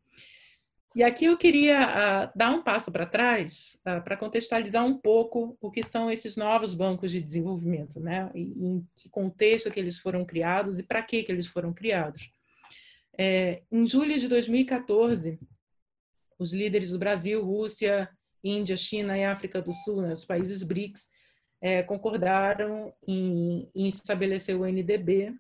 E aqui eu queria uh, dar um passo para trás uh, para contextualizar um pouco o que são esses novos bancos de desenvolvimento, né? E, em que contexto que eles foram criados e para que que eles foram criados. É, em julho de 2014, os líderes do Brasil, Rússia, Índia, China e África do Sul, né, os países BRICS, é, concordaram em, em estabelecer o NDB,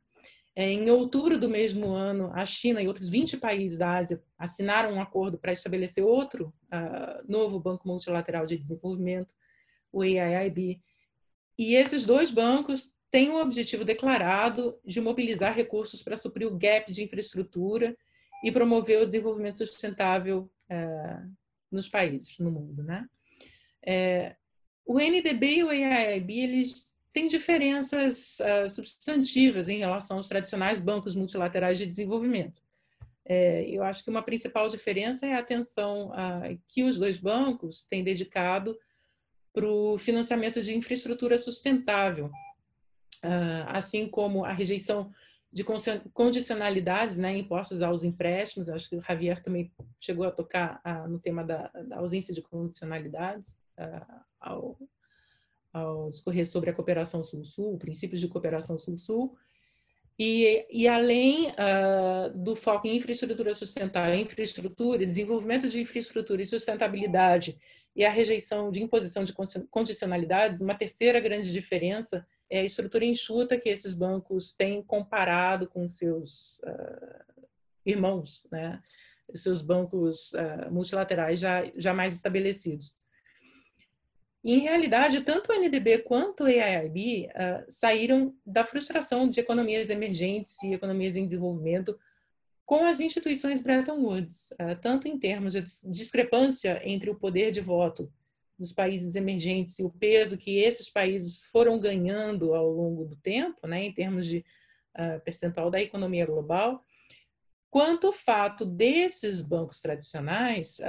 em outubro do mesmo ano, a China e outros 20 países da Ásia assinaram um acordo para estabelecer outro uh, novo Banco Multilateral de Desenvolvimento, o AIIB. E esses dois bancos têm o objetivo declarado de mobilizar recursos para suprir o gap de infraestrutura e promover o desenvolvimento sustentável uh, nos países, no mundo. Né? É, o NDB e o AIIB eles tem diferenças uh, substantivas em relação aos tradicionais bancos multilaterais de desenvolvimento. É, eu acho que uma principal diferença é a atenção uh, que os dois bancos têm dedicado para o financiamento de infraestrutura sustentável, uh, assim como a rejeição de condicionalidades né, impostas aos empréstimos. Acho que o Javier também chegou a tocar no tema da, da, ausência de condicionalidades ao, ao discorrer sobre a cooperação Sul-Sul, princípios de cooperação Sul-Sul, e, e, além uh, do foco em infraestrutura sustentável, infraestrutura, desenvolvimento de infraestrutura e sustentabilidade e a rejeição de imposição de condicionalidades, uma terceira grande diferença é a estrutura enxuta que esses bancos têm comparado com seus uh, irmãos, né? seus bancos uh, multilaterais já, já mais estabelecidos. Em realidade, tanto o NDB quanto o AIIB uh, saíram da frustração de economias emergentes e economias em desenvolvimento com as instituições Bretton Woods, uh, tanto em termos de discrepância entre o poder de voto dos países emergentes e o peso que esses países foram ganhando ao longo do tempo, né, em termos de uh, percentual da economia global, quanto o fato desses bancos tradicionais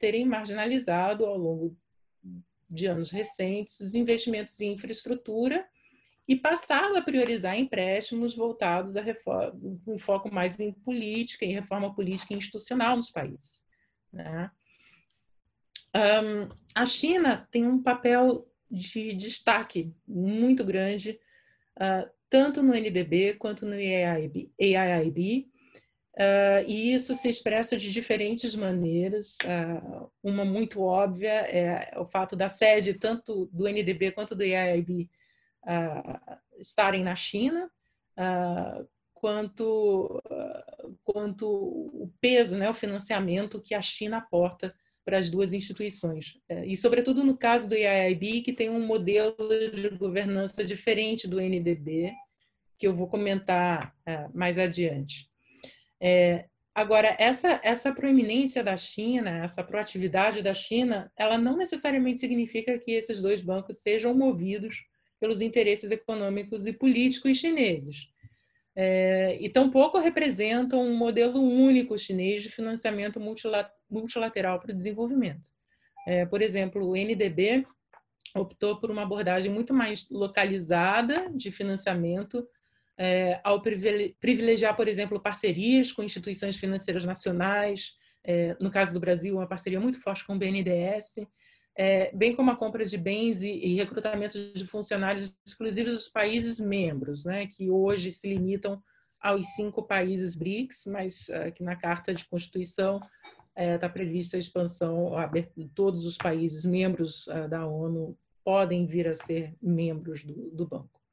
terem marginalizado ao longo de anos recentes os investimentos em infraestrutura e passado a priorizar empréstimos voltados a reforma, um foco mais em política, em reforma política e institucional nos países. Né? Um, a China tem um papel de destaque muito grande, uh, tanto no NDB quanto no AIIB Uh, e isso se expressa de diferentes maneiras. Uh, uma muito óbvia é o fato da sede, tanto do NDB quanto do IAIB, uh, ah, estarem na China, quanto, quanto o peso, né, o financiamento que a China aporta para as duas instituições. Eh, e, sobretudo, no caso do IAIB, que tem um modelo de governança diferente do NDB, que eu vou comentar mais adiante. É, agora, essa, essa proeminência da China, essa proatividade da China, ela não necessariamente significa que esses dois bancos sejam movidos pelos interesses econômicos e políticos chineses. É, e tampouco representam um modelo único chinês de financiamento multilateral para o desenvolvimento. É, por exemplo, o NDB optou por uma abordagem muito mais localizada de financiamento é, ao privilegiar, por exemplo, parcerias com instituições financeiras nacionais, é, no caso do Brasil, uma parceria muito forte com o BNDES, é, bem como a compra de bens e, e recrutamento de funcionários exclusivos dos países membros, né, que hoje se limitam aos cinco países BRICS, mas uh, que na Carta de Constituição está é, prevista a expansão, todos os países membros uh, da ONU podem vir a ser membros do, do banco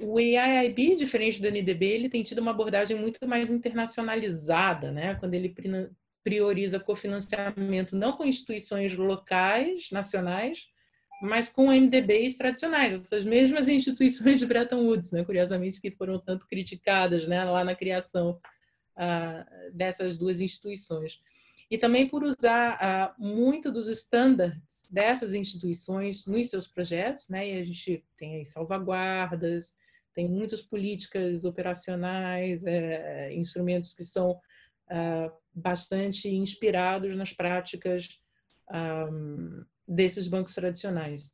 o AIIB, diferente do NDB, ele tem tido uma abordagem muito mais internacionalizada, né? quando ele prioriza cofinanciamento não com instituições locais, nacionais, mas com MDBs tradicionais, essas mesmas instituições de Bretton Woods, né? curiosamente, que foram tanto criticadas né? lá na criação uh, dessas duas instituições. E também por usar uh, muito dos estándares dessas instituições nos seus projetos, né? e a gente tem aí salvaguardas, tem muitas políticas operacionais, é, instrumentos que são uh, bastante inspirados nas práticas um, desses bancos tradicionais.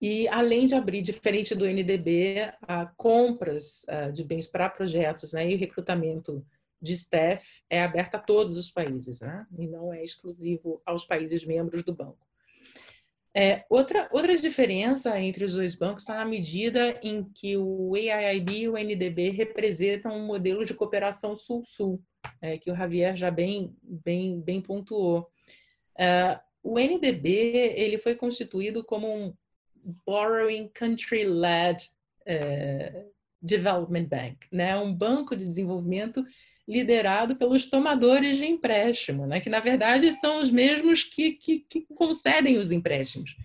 E além de abrir, diferente do NDB, a compras uh, de bens para projetos né, e recrutamento de staff é aberta a todos os países, né? e não é exclusivo aos países membros do banco. É, outra, outra diferença entre os dois bancos está na medida em que o AIIB e o NDB representam um modelo de cooperação sul-sul, é, que o Javier já bem, bem, bem pontuou. É, o NDB ele foi constituído como um Borrowing Country-Led é, Development Bank, né? um banco de desenvolvimento liderado pelos tomadores de empréstimo, né? que na verdade são os mesmos que, que, que concedem os empréstimos.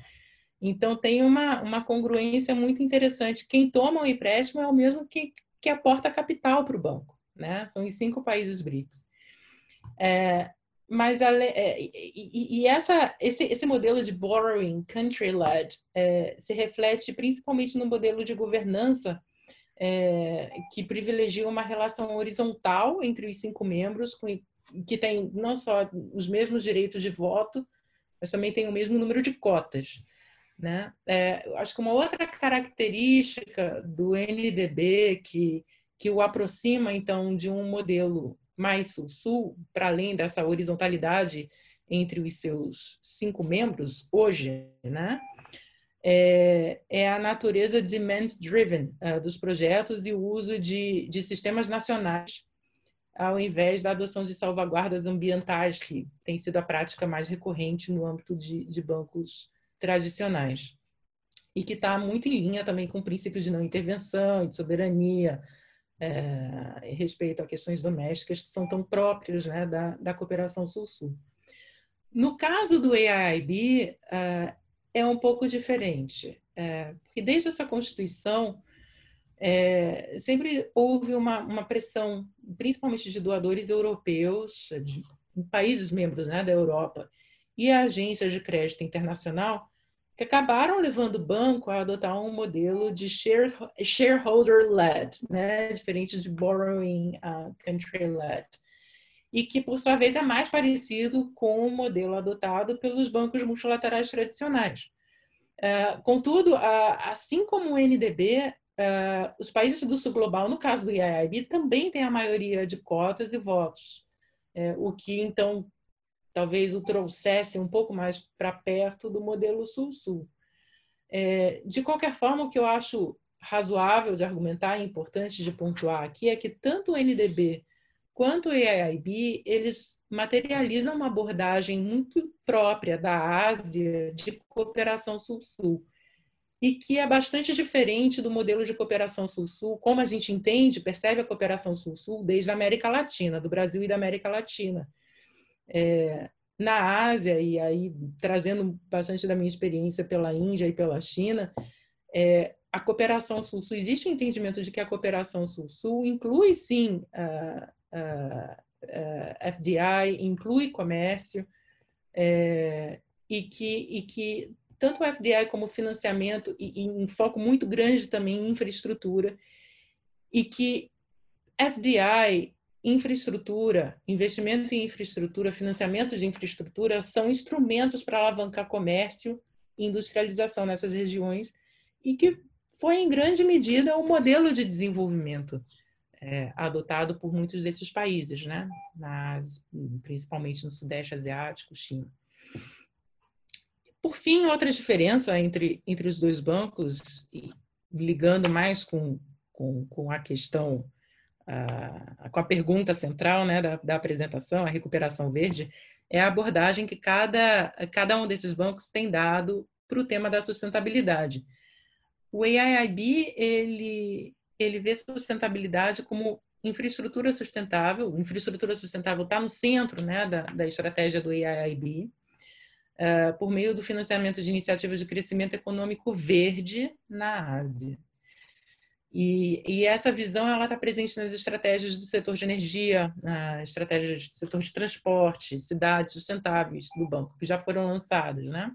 Então tem uma, uma congruência muito interessante. Quem toma o empréstimo é o mesmo que, que aporta capital para o banco. Né? São os cinco países BRICS. É, mas a, é, e, e, essa, esse, esse modelo de borrowing country-led é, se reflete principalmente no modelo de governança é, que privilegia uma relação horizontal entre os cinco membros, com, que tem não só os mesmos direitos de voto, mas também tem o mesmo número de cotas. Né? É, acho que uma outra característica do NDB que, que o aproxima, então, de um modelo mais sul-sul, para além dessa horizontalidade entre os seus cinco membros, hoje, né? É, é a natureza demand-driven uh, dos projetos e o uso de, de sistemas nacionais ao invés da adoção de salvaguardas ambientais, que tem sido a prática mais recorrente no âmbito de, de bancos tradicionais. E que está muito em linha também com o princípio de não intervenção, de soberania, é, respeito a questões domésticas que são tão próprios né, da, da cooperação sul-sul. No caso do AIIB, uh, é um pouco diferente, é, porque desde essa Constituição é, sempre houve uma, uma, pressão, principalmente de doadores europeus, de países membros né, da Europa e agências de crédito internacional, que acabaram levando o banco a adotar um modelo de share, shareholder-led, né, diferente de borrowing uh, country-led e que, por sua vez, é mais parecido com o modelo adotado pelos bancos multilaterais tradicionais. Uh, contudo, uh, assim como o NDB, uh, é, os países do sul global, no caso do IAIB, também têm a maioria de cotas e votos, é, o que, então, talvez o trouxesse um pouco mais para perto do modelo sul-sul. De qualquer forma, o que eu acho razoável de argumentar e importante de pontuar aqui é que tanto o NDB quanto o EIB, eles materializam uma abordagem muito própria da Ásia de cooperação sul-sul e que é bastante diferente do modelo de cooperação sul-sul, como a gente entende, percebe a cooperação sul-sul desde a América Latina, do Brasil e da América Latina. É, na Ásia, e aí trazendo bastante da minha experiência pela Índia e pela China, é, a cooperação sul-sul, existe o um entendimento de que a cooperação sul-sul inclui, sim, uh, uh, FDI, inclui comércio, é, e, que, e que tanto o FDI como financiamento, e, e um foco muito grande também em infraestrutura, e que FDI, infraestrutura, investimento em infraestrutura, financiamento de infraestrutura são instrumentos para alavancar comércio e industrialização nessas regiões e que foi em grande medida o modelo de desenvolvimento é, adotado por muitos desses países, né? Principalmente no Sudeste Asiático, China. Por fim, outra diferença entre, entre os dois bancos, ligando mais com, com, com a questão, uh, com a pergunta central né, da, da apresentação, a recuperação verde, é a abordagem que cada, cada um desses bancos tem dado para o tema da sustentabilidade. O AIIB, ele, ele vê sustentabilidade como infraestrutura sustentável. Infraestrutura sustentável está no centro né, da, da estratégia do AIIB, uh, eh, por meio do financiamento de iniciativas de crescimento econômico verde na Ásia. E, e essa visão ela está presente nas estratégias do setor de energia, na estratégias do setor de transporte, cidades sustentáveis do banco, que já foram lançadas, né?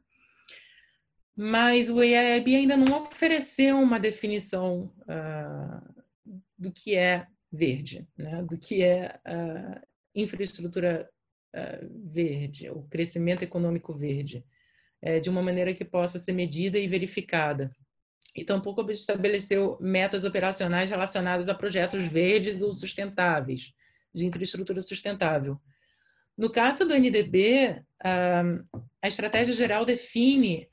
Mas o EIB ainda não ofereceu uma definição uh, do que é verde, né? do que é uh, infraestrutura uh, verde, o crescimento econômico verde, é, de uma maneira que possa ser medida e verificada. E tampouco estabeleceu metas operacionais relacionadas a projetos verdes ou sustentáveis, de infraestrutura sustentável. No caso do NDB, a estratégia geral define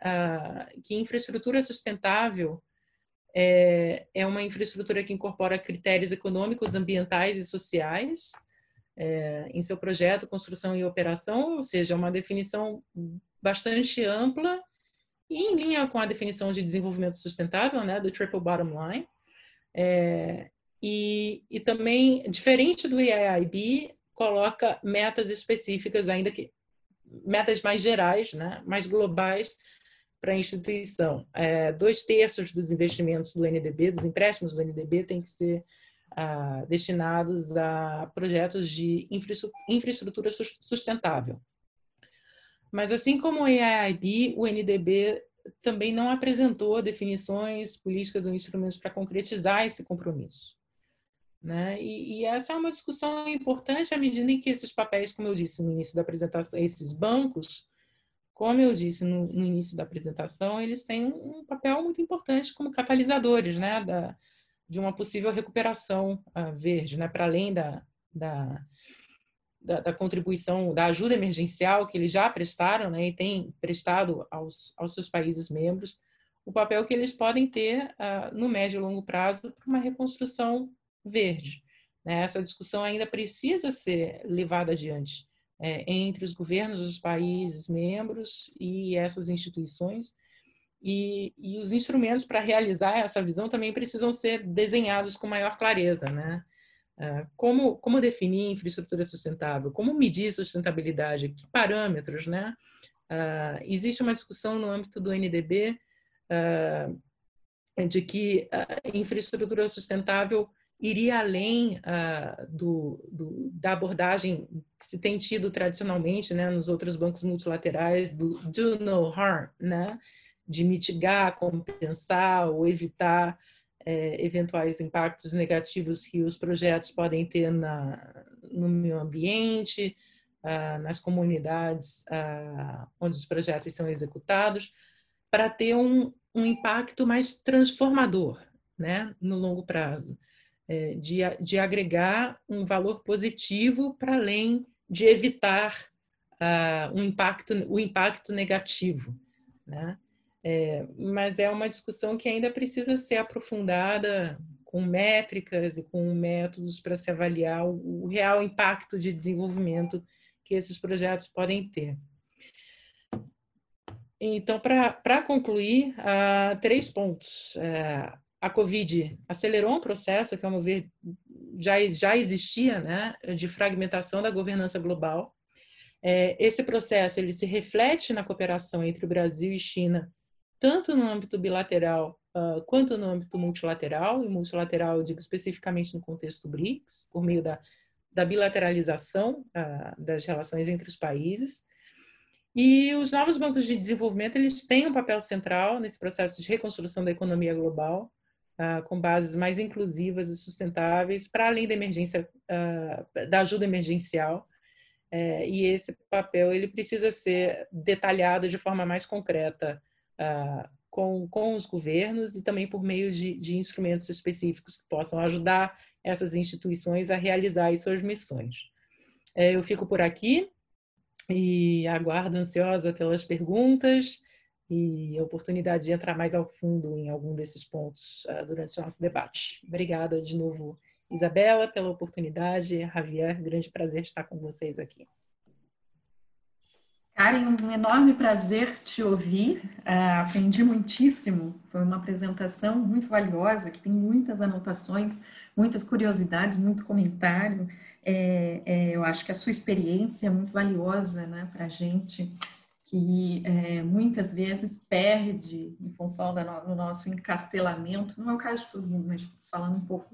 que infraestrutura sustentável é, é uma infraestrutura que incorpora critérios econômicos, ambientais e sociais é, em seu projeto, construção e operação, ou seja, uma definição bastante ampla e em linha com a definição de desenvolvimento sustentável, né, do Triple Bottom Line. É, e, e também, diferente do EIIB, coloca metas específicas, ainda que metas mais gerais, né, mais globais para a instituição. É, dois terços dos investimentos do NDB, dos empréstimos do NDB, tem que ser ah, destinados a projetos de infraestrutura sustentável. Mas, assim como o EIB, o NDB também não apresentou definições, políticas ou instrumentos para concretizar esse compromisso. Né? E, e, essa é uma discussão importante à medida em que esses papéis, como eu disse no início da apresentação, esses bancos, como eu disse no, no início da apresentação, eles têm um papel muito importante como catalisadores né? da, de uma possível recuperação uh, verde, né? para além da, da, da, da, contribuição, da ajuda emergencial que eles já prestaram né? e têm prestado aos, aos seus países membros, o papel que eles podem ter uh, no médio e longo prazo para uma reconstrução verde. Né? Essa discussão ainda precisa ser levada adiante é, entre os governos dos países membros e essas instituições. E, e os instrumentos para realizar essa visão também precisam ser desenhados com maior clareza, né? Ah, como, como definir infraestrutura sustentável? Como medir sustentabilidade? Que parâmetros, né? Uh, existe uma discussão no âmbito do NDB uh, de que infraestrutura sustentável iria além uh, do, do, da abordagem que se tem tido tradicionalmente né, nos outros bancos multilaterais do do no harm, né, de mitigar, compensar ou evitar é, eventuais impactos negativos que os projetos podem ter na, no meio ambiente, uh, nas comunidades uh, onde os projetos são executados, para ter um, um impacto mais transformador né, no longo prazo de, de agregar um valor positivo para além de evitar uh, um impacto, o impacto negativo. Né? É, mas é uma discussão que ainda precisa ser aprofundada com métricas e com métodos para se avaliar o, o real impacto de desenvolvimento que esses projetos podem ter. Então, para concluir, uh, três pontos. Uh, a Covid acelerou um processo que, ao meu ver, já, já existia, né, de fragmentação da governança global. É, esse processo ele se reflete na cooperação entre o Brasil e China, tanto no âmbito bilateral uh, quanto no âmbito multilateral. E multilateral, eu digo especificamente no contexto BRICS, por meio da, da bilateralização uh, das relações entre os países. E os novos bancos de desenvolvimento eles têm um papel central nesse processo de reconstrução da economia global, uh, com bases mais inclusivas e sustentáveis, para além da emergência, uh, da ajuda emergencial. Uh, e esse papel ele precisa ser detalhado de forma mais concreta ah, com, com os governos e também por meio de, de instrumentos específicos que possam ajudar essas instituições a realizar suas missões. Eh, eu fico por aqui e aguardo ansiosa pelas perguntas e a oportunidade de entrar mais ao fundo em algum desses pontos uh, durante o nosso debate. Obrigada de novo, Isabela, pela oportunidade. Javier, grande prazer estar com vocês aqui. Karen, um enorme prazer te ouvir. Uh, aprendi muitíssimo. Foi uma apresentação muito valiosa, que tem muitas anotações, muitas curiosidades, muito comentário. É, é, eu acho que a sua experiência é muito valiosa né, para a gente que é, muitas vezes perde em função do nosso encastelamento, não é o caso de todo mundo, mas falando um pouco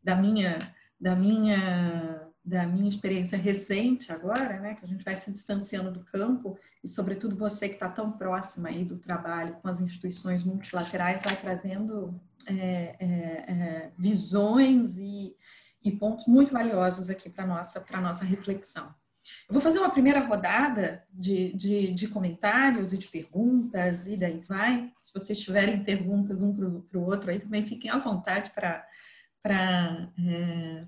da minha, da minha, da minha experiência recente agora, né, que a gente vai se distanciando do campo e sobretudo você que está tão próxima aí do trabalho com as instituições multilaterais vai trazendo é, é, é visões e, e pontos muito valiosos aqui para nossa para nossa reflexão. Eu vou fazer uma primeira rodada de, de, de, comentários e de perguntas, e daí vai. Se vocês tiverem perguntas um para o outro, aí também fiquem à vontade para é,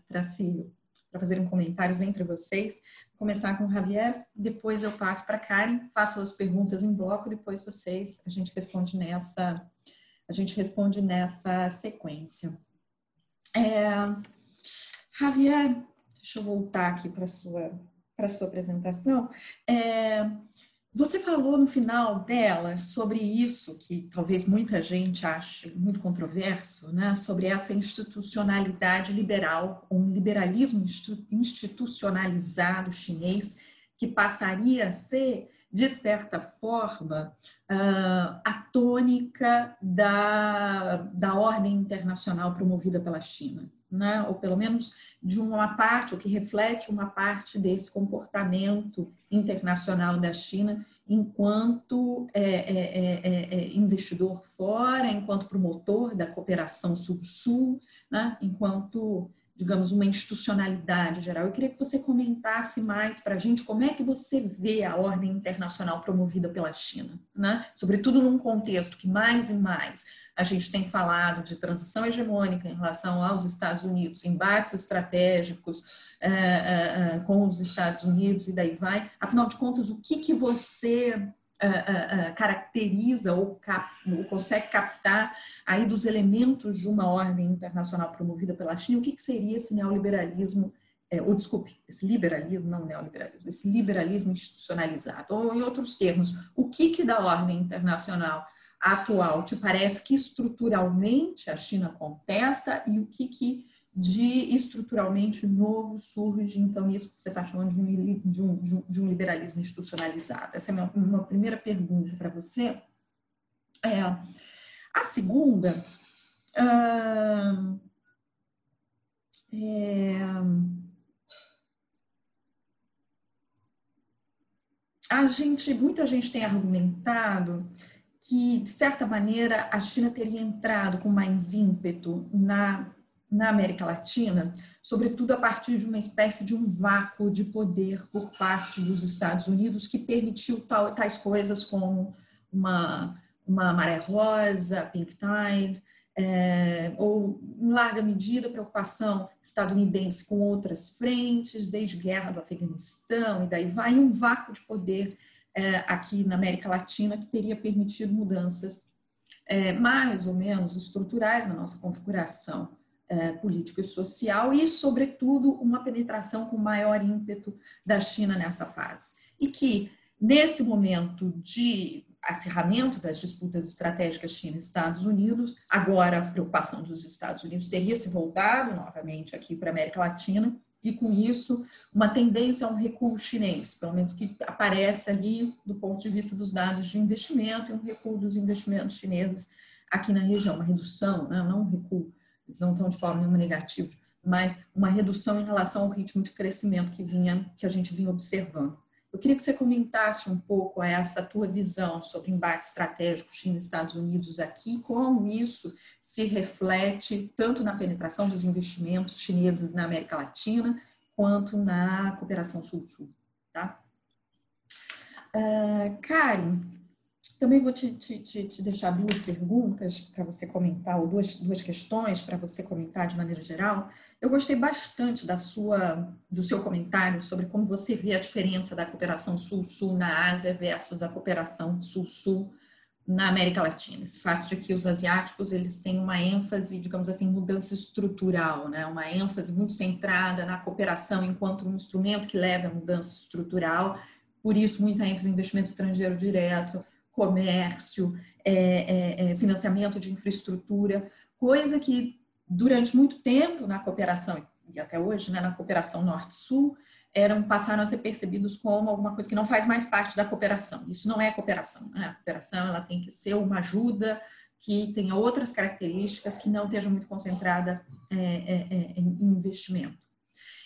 fazerem comentários entre vocês. Vou começar com o Javier, depois eu passo para a Karen, faço as perguntas em bloco, depois vocês, a gente responde nessa, a gente responde nessa sequência. É, Javier, deixa eu voltar aqui para a sua, sua apresentação. É, você falou no final dela sobre isso, que talvez muita gente ache muito controverso, né? sobre essa institucionalidade liberal, um liberalismo institucionalizado chinês, que passaria a ser, de certa forma, ah, a tônica da, da ordem internacional promovida pela China né? ou pelo menos de uma parte, ou que reflete uma parte desse comportamento internacional da China enquanto é, é, é, é investidor fora, enquanto promotor da cooperação sul-sul, né? enquanto digamos, uma institucionalidade geral. Eu queria que você comentasse mais para a gente como é que você vê a ordem internacional promovida pela China, né? sobretudo num contexto que mais e mais a gente tem falado de transição hegemônica em relação aos Estados Unidos, embates estratégicos é, é, com os Estados Unidos e daí vai. Afinal de contas, o que, que você uh, uh, caracteriza ou, cap, ou, consegue captar aí dos elementos de uma ordem internacional promovida pela China, o que, que seria esse neoliberalismo, é, ou desculpe, esse liberalismo, não neoliberalismo, esse liberalismo institucionalizado, ou em outros termos, o que, que da ordem internacional atual te parece que estruturalmente a China contesta e o que, que de estruturalmente novo surge, então, isso que você está chamando de um, de, um, de um, liberalismo institucionalizado? Essa é a minha, uma primeira pergunta para você. É, a segunda. Uh, é, a gente, muita gente tem argumentado que, de certa maneira, a China teria entrado com mais ímpeto na na América Latina, sobretudo a partir de uma espécie de um vácuo de poder por parte dos Estados Unidos que permitiu tal, tais coisas como uma, uma maré rosa, pink tide, é, ou, em larga medida, preocupação estadunidense com outras frentes, desde guerra do Afeganistão e daí vai, um vácuo de poder é, aqui na América Latina que teria permitido mudanças é, mais ou menos estruturais na nossa configuração é, político e social e, sobretudo, uma penetração com maior ímpeto da China nessa fase. E que, nesse momento de acirramento das disputas estratégicas China e Estados Unidos, agora a preocupação dos Estados Unidos teria se voltado novamente aqui para a América Latina, e com isso uma tendência a um recuo chinês, pelo menos que aparece ali do ponto de vista dos dados de investimento, e um recuo dos investimentos chineses aqui na região, uma redução, né? não um recuo eles não estão de forma nenhuma negativa, mas uma redução em relação ao ritmo de crescimento que vinha, que a gente vinha observando. Eu queria que você comentasse um pouco essa tua visão sobre embate estratégico China e Estados Unidos aqui, como isso se reflete tanto na penetração dos investimentos chineses na América Latina, quanto na cooperação sul-sul, tá? Uh, Karen, também vou te, te, te deixar duas perguntas para você comentar, ou duas, duas questões para você comentar de maneira geral. Eu gostei bastante da sua, do seu comentário sobre como você vê a diferença da cooperação Sul-Sul na Ásia versus a cooperação Sul-Sul na América Latina. Esse fato de que os asiáticos eles têm uma ênfase, digamos assim, mudança estrutural, né? uma ênfase muito centrada na cooperação enquanto um instrumento que leva à mudança estrutural, por isso muita ênfase em investimento estrangeiro direto, comércio, é, é, é, financiamento de infraestrutura, coisa que durante muito tempo na cooperação, e até hoje, né, na cooperação Norte-Sul, eram passaram a ser percebidos como alguma coisa que não faz mais parte da cooperação. Isso não é cooperação. Né? A cooperação ela tem que ser uma ajuda que tenha outras características que não esteja muito concentrada é, é, é em investimento.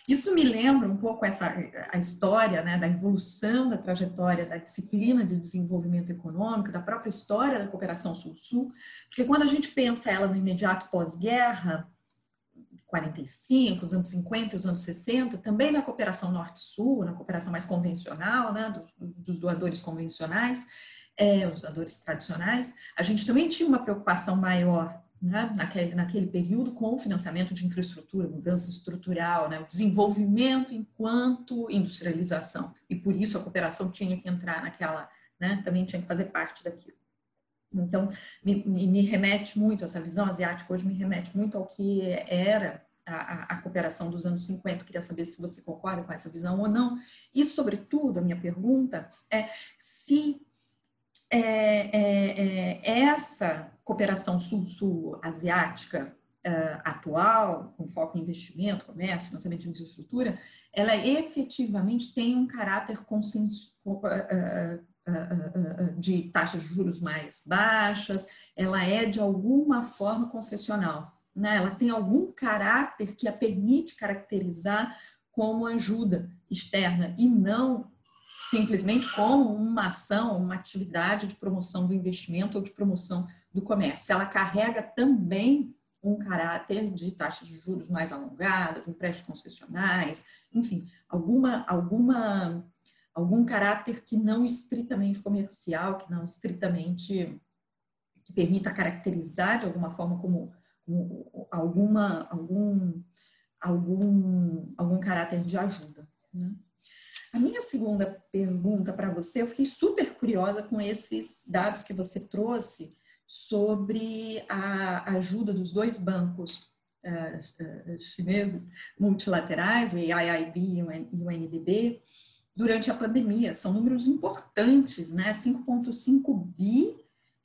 Isso me lembra um pouco essa a história né, da evolução da trajetória da disciplina de desenvolvimento econômico, da própria história da cooperação Sul-Sul, porque quando a gente pensa ela no imediato pós-guerra, 45, os anos 50 os anos 60, também na cooperação Norte-Sul, na cooperação mais convencional, né, dos, dos doadores convencionais, é, os doadores tradicionais, a gente também tinha uma preocupação maior né, naquele, naquele período com o financiamento de infraestrutura, mudança estrutural, né, o desenvolvimento enquanto industrialização. E por isso a cooperação tinha que entrar naquela, né, também tinha que fazer parte daquilo. Então, me, me, remete muito, essa visão asiática hoje me remete muito ao que era a, a, a, cooperação dos anos 50. queria saber se você concorda com essa visão ou não. E, sobretudo, a minha pergunta é se é, é, é essa cooperação sul-sul asiática uh, atual, com foco em investimento, comércio, financiamento de infraestrutura, ela efetivamente tem um caráter consenso, uh, uh, de taxas de juros mais baixas, ela é de alguma forma concessional, né? ela tem algum caráter que a permite caracterizar como ajuda externa e não simplesmente como uma ação, uma atividade de promoção do investimento ou de promoção do comércio. Ela carrega também um caráter de taxas de juros mais alongadas, empréstimos concessionais, enfim, alguma, alguma, algum caráter que não estritamente comercial, que não estritamente que permita caracterizar de alguma forma como, como alguma, algum, algum, algum caráter de ajuda. Né? A minha segunda pergunta para você, eu fiquei super curiosa com esses dados que você trouxe sobre a ajuda dos dois bancos uh, uh, chineses multilaterais, o AIIB e o NDB, durante a pandemia. São números importantes, né? 5,5 bi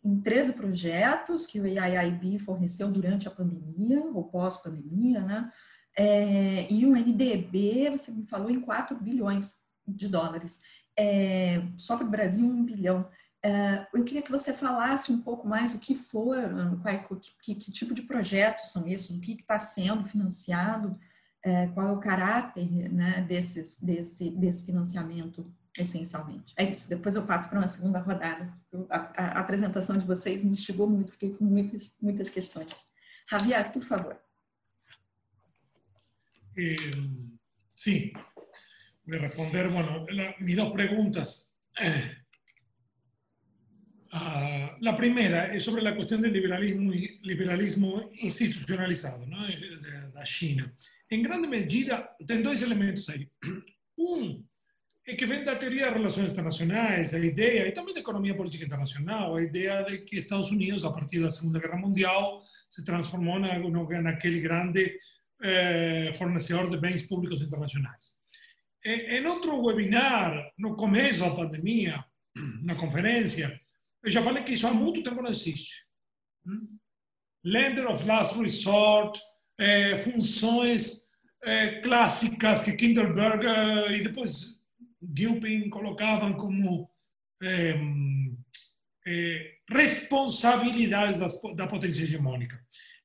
em 13 projetos que o AIIB forneceu durante a pandemia ou pós-pandemia, né? É, e o NDB, você me falou, em 4 bilhões de dólares. É, só para o Brasil, 1 bilhão. É, eu queria que você falasse um pouco mais o que foram, que, que, tipo de projetos são esses, o que está sendo financiado, é, qual é o caráter né, desses, desse, desse financiamento, essencialmente. É isso, depois eu passo para uma segunda rodada. A, a, apresentação de vocês me instigou muito, fiquei com muitas, muitas questões. Javier, por favor. Eh, sí, a responder, bueno, la, mis. Eh, La primera es sobre la cuestión del liberalismo, liberalismo institucionalizado ¿no? de, de, China. En grande medida, tem dois elementos aí. Um é que vem da teoria de relações internacionais, a ideia, e também da economia política internacional, a ideia de que Estados Unidos, a partir da Segunda Guerra Mundial, se transformou na, naquele grande eh, fornecedor de bens públicos internacionais. E, em outro webinar, no começo da pandemia, na conferência, eu já falei que isso há muito tempo não existe. Hum? Lender of last resort, é, funções é, clássicas que Kinderberger e depois Gilpin colocavam como é, é, responsabilidades das, da potência hegemônica.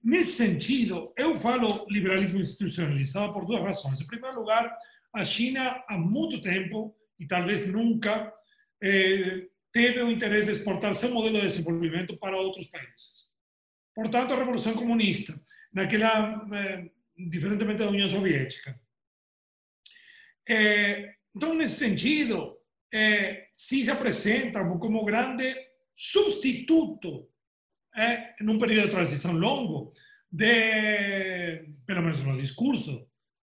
Nesse sentido, eu falo liberalismo institucionalizado por duas razões. Em primeiro lugar, a China há muito tempo, e talvez nunca, eh, teve o interesse de exportar seu modelo de desenvolvimento para outros países. Portanto, a Revolução Comunista, naquela, eh, diferentemente da União Soviética. Eh, então, nesse sentido, eh, se se apresenta como grande substituto, eh, num período de transição longo, de, pelo menos no discurso,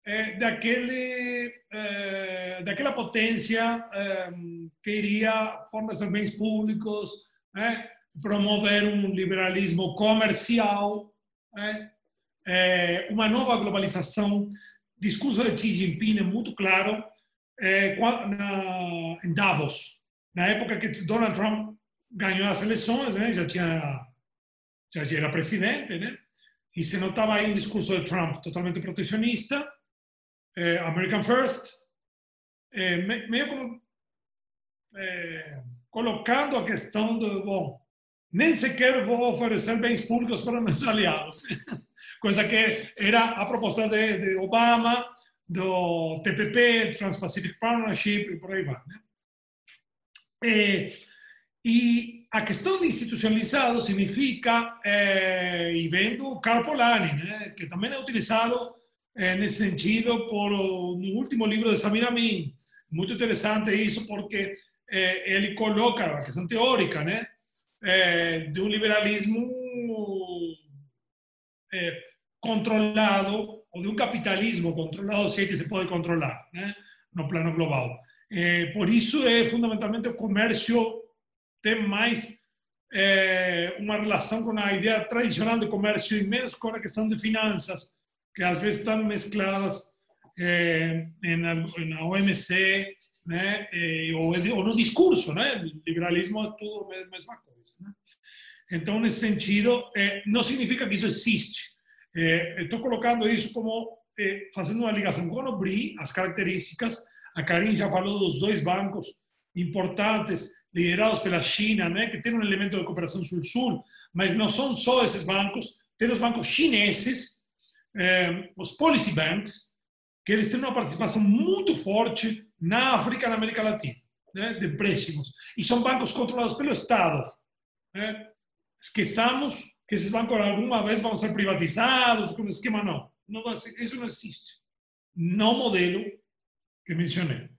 eh, daquele, eh, daquela potência eh, que iria fornecer bens públicos, eh, promover um liberalismo comercial, eh, eh, uma nova globalização. discurso de Xi Jinping é muito claro na, em Davos, na época que Donald Trump ganhou as eleições, né, já tinha já era presidente, né? E se notava aí um discurso de Trump totalmente protecionista, eh, American First, eh, meio como eh, colocando a questão do, bom, nem sequer vou oferecer bens públicos para meus aliados, coisa que era a proposta de, de Obama, do TPP, Trans-Pacific Partnership e por aí vai. Né? E, e a questão de institucionalizado significa, eh, e vem do Karl Polanyi, né, que também é utilizado eh, nesse sentido por no último livro de Samir Amin. Muito interessante isso porque eh, coloca a questão teórica eh, de um liberalismo eh, controlado, ou de um capitalismo controlado, se é que se pode controlar, né? no plano global. Eh, por isso é fundamentalmente o comércio tem mais é, uma relação com a ideia tradicional de comércio e menos com a questão de finanças, que às vezes estão mescladas é, na OMC, né, é, ou, ou, no discurso, né? Liberalismo é tudo a mesma coisa. Né? Então, nesse sentido, não significa que isso existe. É, estou colocando isso como fazendo uma ligação com o BRI, as características. A Karin já falou dos bancos importantes liderados pela China, né, que tem um elemento de cooperação sul-sul, mas não são só esses bancos, tem os bancos chineses, eh, os policy banks, que eles têm uma participação muito forte na África e na América Latina, né, de empréstimos. E são bancos controlados pelo Estado. Né? Esqueçamos que esses bancos alguma vez vão ser privatizados, com esquema não. não ser, isso não existe. No modelo que mencionei.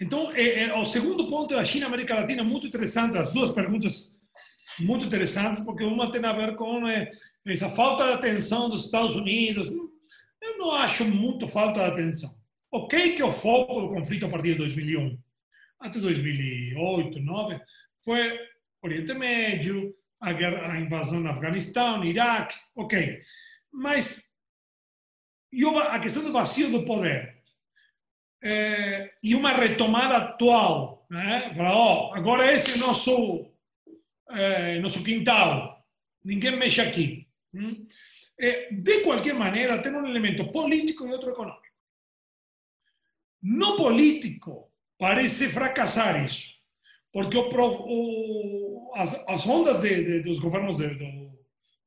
Então, é, é, o segundo ponto da China América Latina, muito interessante, as duas perguntas muito interessantes, porque uma tem a ver com é, essa falta de atenção dos Estados Unidos. Eu não acho muito falta de atenção. Ok que o foco do conflito a partir de 2001 até 2008, 2009, foi Oriente Médio, a, guerra, a invasão no Afeganistão, Iraque, ok. Mas e a questão do vazio do poder é, e uma retomada atual. Né? Falar, ó, agora esse é nosso, é, nosso quintal, ninguém mexe aqui. Hum? É, de qualquer maneira, tem um elemento político e outro econômico. No político, parece fracassar isso, porque o, o, as, as, ondas de, de, dos governos de, de,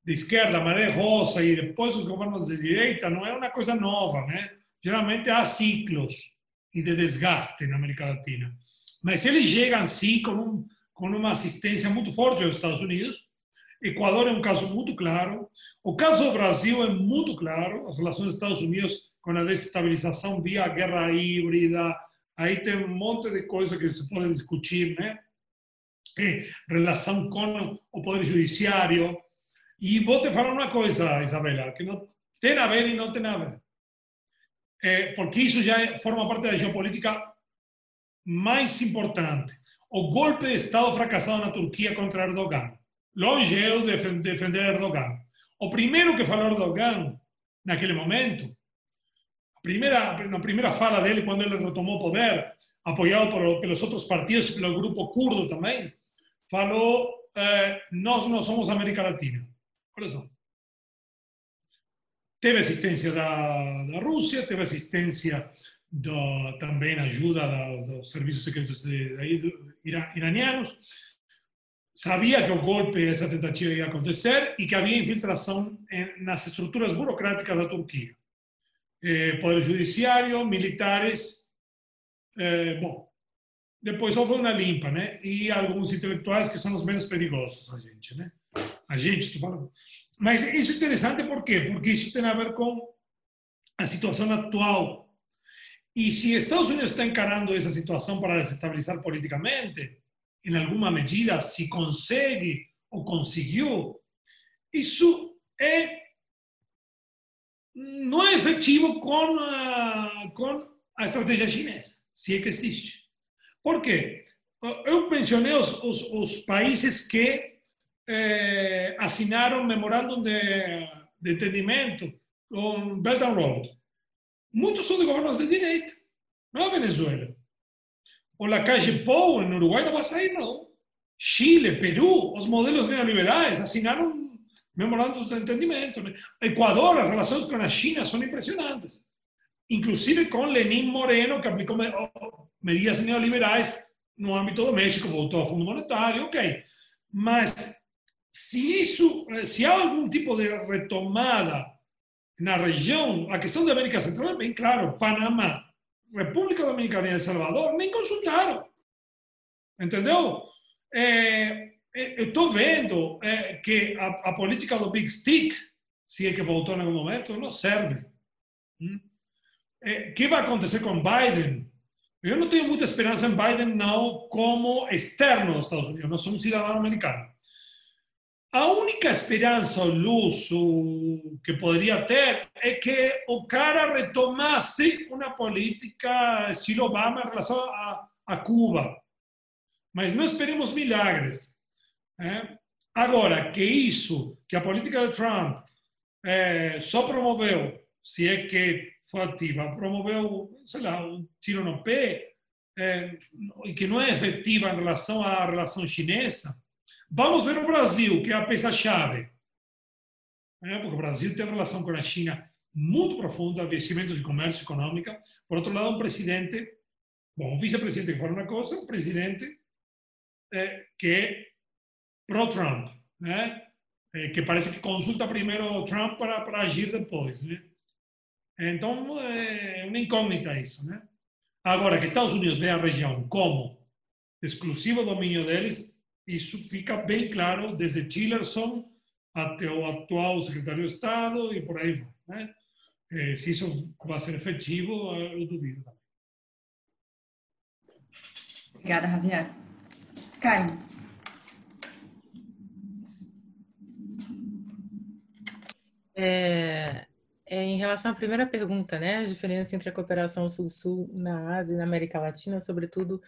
de esquerda, Maré Rosa, e depois os governos de direita, não é uma coisa nova, né? Geralmente há ciclos e de desgaste na América Latina. Mas eles chegam, sim, com, um, com uma assistência muito forte aos Estados Unidos. Equador é um caso muito claro. O caso Brasil é muito claro. As relações dos Estados Unidos com a desestabilização via guerra híbrida. Aí tem um monte de coisa que se pode discutir, né? E relação com o Poder Judiciário. E vou te falar uma coisa, Isabela, que não tem a ver e não tem a ver é, porque isso já forma parte da geopolítica mais importante. O golpe de Estado fracassado na Turquia contra Erdogan. Longe eu de defender Erdogan. O primeiro que falou Erdogan, naquele momento, a primeira, na primeira fala dele, quando ele retomou o poder, apoiado por, pelos outros partidos e pelo grupo curdo também, falou: eh, Nós não somos América Latina. Olha só. Teve assistência da, da Rússia, teve assistência do, também ajuda dos serviços secretos de, de, iranianos. Sabia que o golpe, essa tentativa ia acontecer e que havia infiltração nas estruturas burocráticas da Turquia. Eh, poder judiciário, militares. Eh, bom, depois houve uma limpa, né? E alguns intelectuais que são os menos perigosos, a gente, né? A gente, estou falando. Mas isso é interessante por quê? Porque isso tem a ver com a situação atual. E se Estados Unidos está encarando essa situação para desestabilizar politicamente, em alguma medida, se consegue ou conseguiu, isso é não é efetivo com a, com a estratégia chinesa, se é que existe. Por quê? Eu mencionei os, países que eh, assinaram um memorándum de, de entendimento com Belt and Road. Muitos são de governos de direita, não a Venezuela. O Lacage Pou, no Uruguai, não vai sair, não. Chile, Peru, os modelos neoliberais assinaram memorandos de entendimento. Equador, as relações com a China são impressionantes. Inclusive com Lenín Moreno, que aplicou medidas neoliberais no âmbito do México, voltou ao Fundo Monetário, ok. Mas se isso, eh, se há algum tipo de retomada na região, a questão da América Central é bem claro, Panamá, República Dominicana e El Salvador nem consultaram, entendeu? É, é, eu estou vendo é, que a, política do Big Stick, se é que voltou em algum momento, não serve. O hum? é, que vai acontecer com Biden? Eu não tenho muita esperança em Biden não como externo dos Estados Unidos, não sou um cidadão americano a única esperança ou luz que poderia ter é que o cara retomasse uma política estilo Obama em relação a, Cuba. Mas não esperemos milagres. Né? Agora, que isso, que a política de Trump é, só promoveu, se é que foi ativa, promoveu, sei lá, um tiro no pé, que não é efetiva em relação à relação chinesa, vamos ver o Brasil, que é a peça-chave. É, porque o Brasil tem relação com a China muito profunda, investimentos de comércio econômica. Por outro lado, um presidente, bom, um vice-presidente que fala uma coisa, um presidente é, que é pró-Trump, né? É, que parece que consulta primeiro o Trump para, para agir depois. Né? Então, é uma incógnita isso. Né? Agora, que Estados Unidos vê a região como exclusivo domínio deles, isso fica bem claro desde Tillerson até o atual secretário de Estado e por aí vai. Né? É, se isso vai ser efetivo, eu duvido. Obrigada, Javier. Caio. É, é, em relação à primeira pergunta, né, a diferença entre a cooperação Sul-Sul na Ásia e na América Latina, sobretudo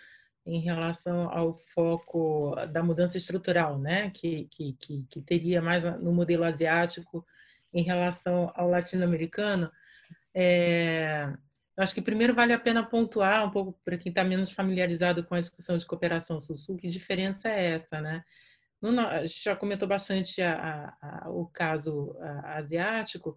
em relação ao foco da mudança estrutural, né, que, que, que, que teria mais no modelo asiático em relação ao latino-americano, é, acho que primeiro vale a pena pontuar um pouco para quem está menos familiarizado com a discussão de cooperação Sul-Sul, que diferença é essa, né? a gente já comentou bastante a, a, a, o caso asiático,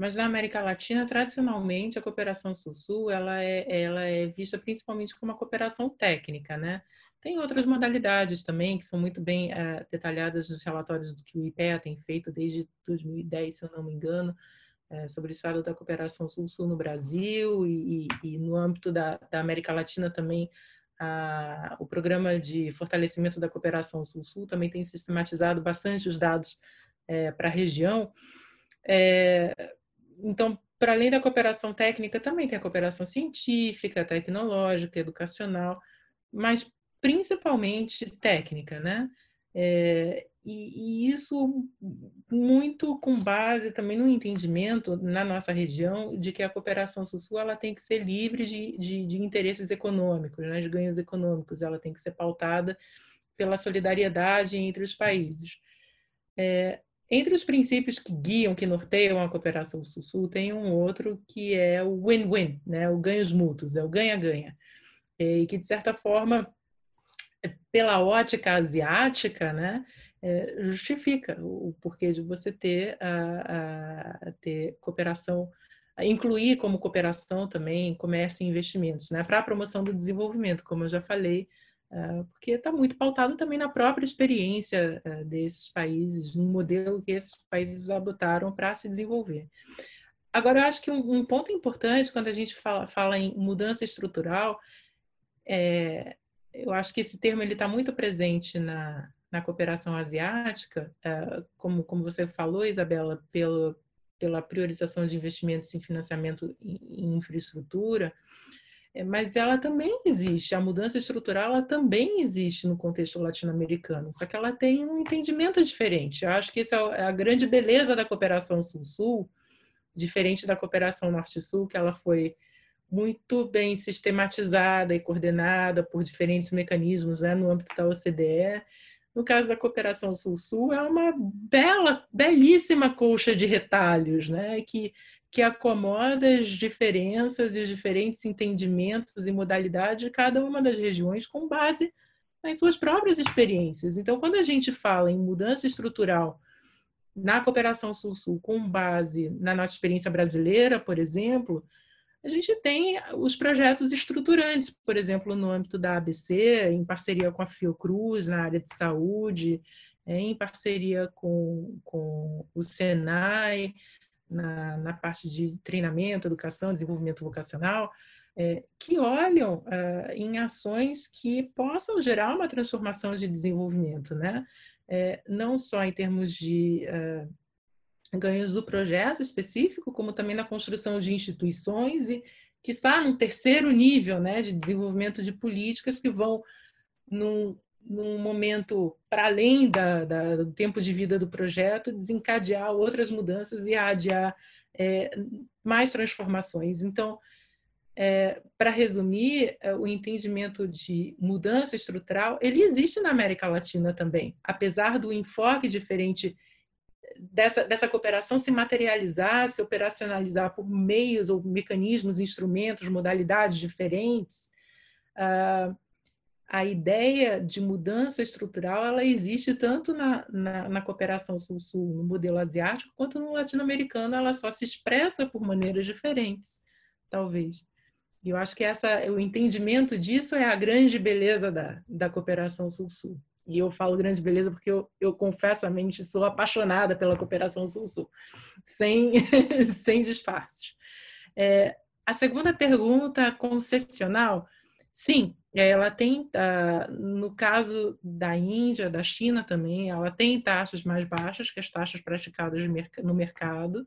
mas na América Latina, tradicionalmente, a cooperação Sul-Sul ela é, ela é vista principalmente como uma cooperação técnica, né? Tem outras modalidades também que são muito bem é, detalhadas nos relatórios que o IPEA tem feito desde 2010, se eu não me engano, é, sobre o estado da cooperação Sul-Sul no Brasil e, e, e no âmbito da, da América Latina também o programa de fortalecimento da cooperação Sul-Sul também tem sistematizado bastante os dados é, para a região. É, então, para além da cooperação técnica, também tem a cooperação científica, tecnológica, educacional, mas principalmente técnica, né? É, e, e, isso muito com base também no entendimento na nossa região de que a cooperação sul-sul ela tem que ser livre de, de, de interesses econômicos, né, de ganhos econômicos, ela tem que ser pautada pela solidariedade entre os países. É, entre os princípios que guiam, que norteiam a cooperação sul-sul, tem um outro que é o win-win, né, o ganhos mútuos, é o ganha-ganha, e que de certa forma pela ótica asiática, né, é, justifica o porquê de você ter, a, a, ter cooperação, incluir como cooperação também comércio e investimentos, né, para a promoção do desenvolvimento, como eu já falei, porque está muito pautado também na própria experiência uh, desses países, no modelo que esses países adotaram para se desenvolver. Agora, eu acho que um, ponto importante quando a gente fala, fala em mudança estrutural é, eu acho que esse termo está muito presente na, na cooperação asiática, uh, como, como você falou, Isabela, pelo, pela priorização de investimentos em financiamento em, infraestrutura, é, mas ela também existe, a mudança estrutural ela também existe no contexto latino-americano, só que ela tem um entendimento diferente. Eu acho que essa é, é a grande beleza da cooperação sul-sul, diferente da cooperação norte-sul, que ela foi muito bem sistematizada e coordenada por diferentes mecanismos né, no âmbito da OCDE. No caso da cooperação Sul-Sul, é uma bela, belíssima colcha de retalhos, né, que, que acomoda as diferenças e os diferentes entendimentos e modalidades de cada uma das regiões com base nas suas próprias experiências. Então, quando a gente fala em mudança estrutural na cooperação Sul-Sul com base na nossa experiência brasileira, por exemplo, a gente tem os projetos estruturantes, por exemplo, no âmbito da ABC, em parceria com a Fiocruz, na área de saúde, em parceria com, com o Senai, na, na parte de treinamento, educação, desenvolvimento vocacional, é, que olham é, em ações que possam gerar uma transformação de desenvolvimento, né? É, não só em termos de é, ganhos do projeto específico, como também na construção de instituições e que está no terceiro nível né, de desenvolvimento de políticas que vão num num momento para além da, da, do tempo de vida do projeto, desencadear outras mudanças e adiar é, mais transformações. Então, é, para resumir, é, o entendimento de mudança estrutural, ele existe na América Latina também, apesar do enfoque diferente dessa, dessa cooperação se materializar, se operacionalizar por meios ou mecanismos, instrumentos, modalidades diferentes, uh, a ideia de mudança estrutural ela existe tanto na, na, na cooperação sul-sul, no modelo asiático, quanto no latino-americano, ela só se expressa por maneiras diferentes, talvez. E eu acho que essa, o entendimento disso é a grande beleza da, da cooperação sul-sul. E eu falo grande beleza porque eu, eu confessamente sou apaixonada pela cooperação sul-sul, sem, sem disfarces. É, a segunda pergunta, concessional, sim, ela tem, no caso da Índia, da China também, ela tem taxas mais baixas que as taxas praticadas no mercado,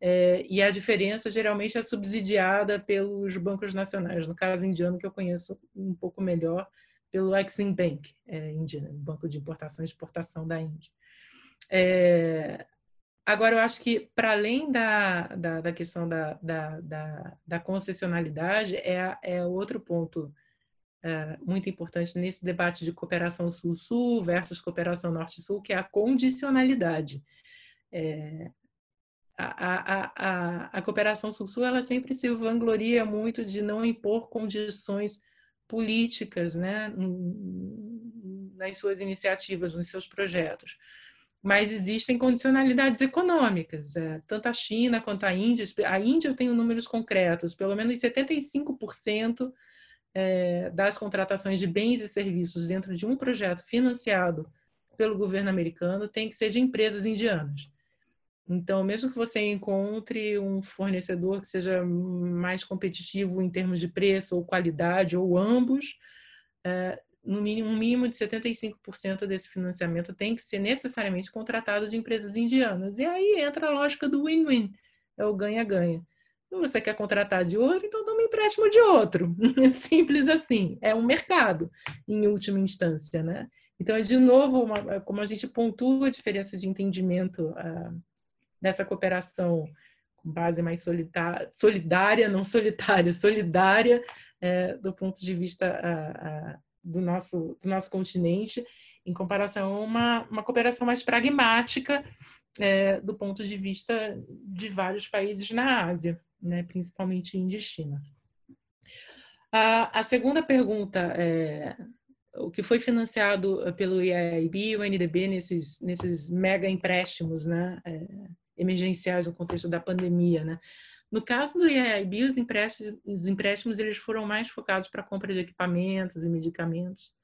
é, e a diferença geralmente é subsidiada pelos bancos nacionais. No caso indiano, que eu conheço um pouco melhor, pelo Exim Bank, é, indiano, Banco de Importação e Exportação da Índia. É, agora, eu acho que, para além da, da, da questão da, da, da, concessionalidade, é, é outro ponto é, muito importante nesse debate de cooperação sul-sul versus cooperação norte-sul, que é a condicionalidade. É, a, a, a, a cooperação sul-sul ela sempre se vangloria muito de não impor condições políticas né, nas suas iniciativas, nos seus projetos. Mas existem condicionalidades econômicas, é, tanto a China quanto a Índia. A Índia eu tenho números concretos, pelo menos 75% é, das contratações de bens e serviços dentro de um projeto financiado pelo governo americano tem que ser de empresas indianas. Então, mesmo que você encontre um fornecedor que seja mais competitivo em termos de preço ou qualidade, ou ambos, é, no mínimo, um mínimo de 75% desse financiamento tem que ser necessariamente contratado de empresas indianas. E aí entra a lógica do win-win, é o ganha-ganha. Você quer contratar de outro, então dá um empréstimo de outro. Simples assim. É um mercado, em última instância, né? Então, é de novo, uma, como a gente pontua a diferença de entendimento uh, dessa cooperação com base mais solidária, não solitária, solidária, é, do ponto de vista a, a, do, nosso, do nosso continente, em comparação a uma, uma cooperação mais pragmática é, do ponto de vista de vários países na Ásia, né, principalmente Índia China. A, a segunda pergunta é o que foi financiado pelo IAIB e o NDB nesses, nesses mega empréstimos, né? É, emergenciais no contexto da pandemia, né? No caso do IAIB, os empréstimos, os empréstimos eles foram mais focados para compra de equipamentos e medicamentos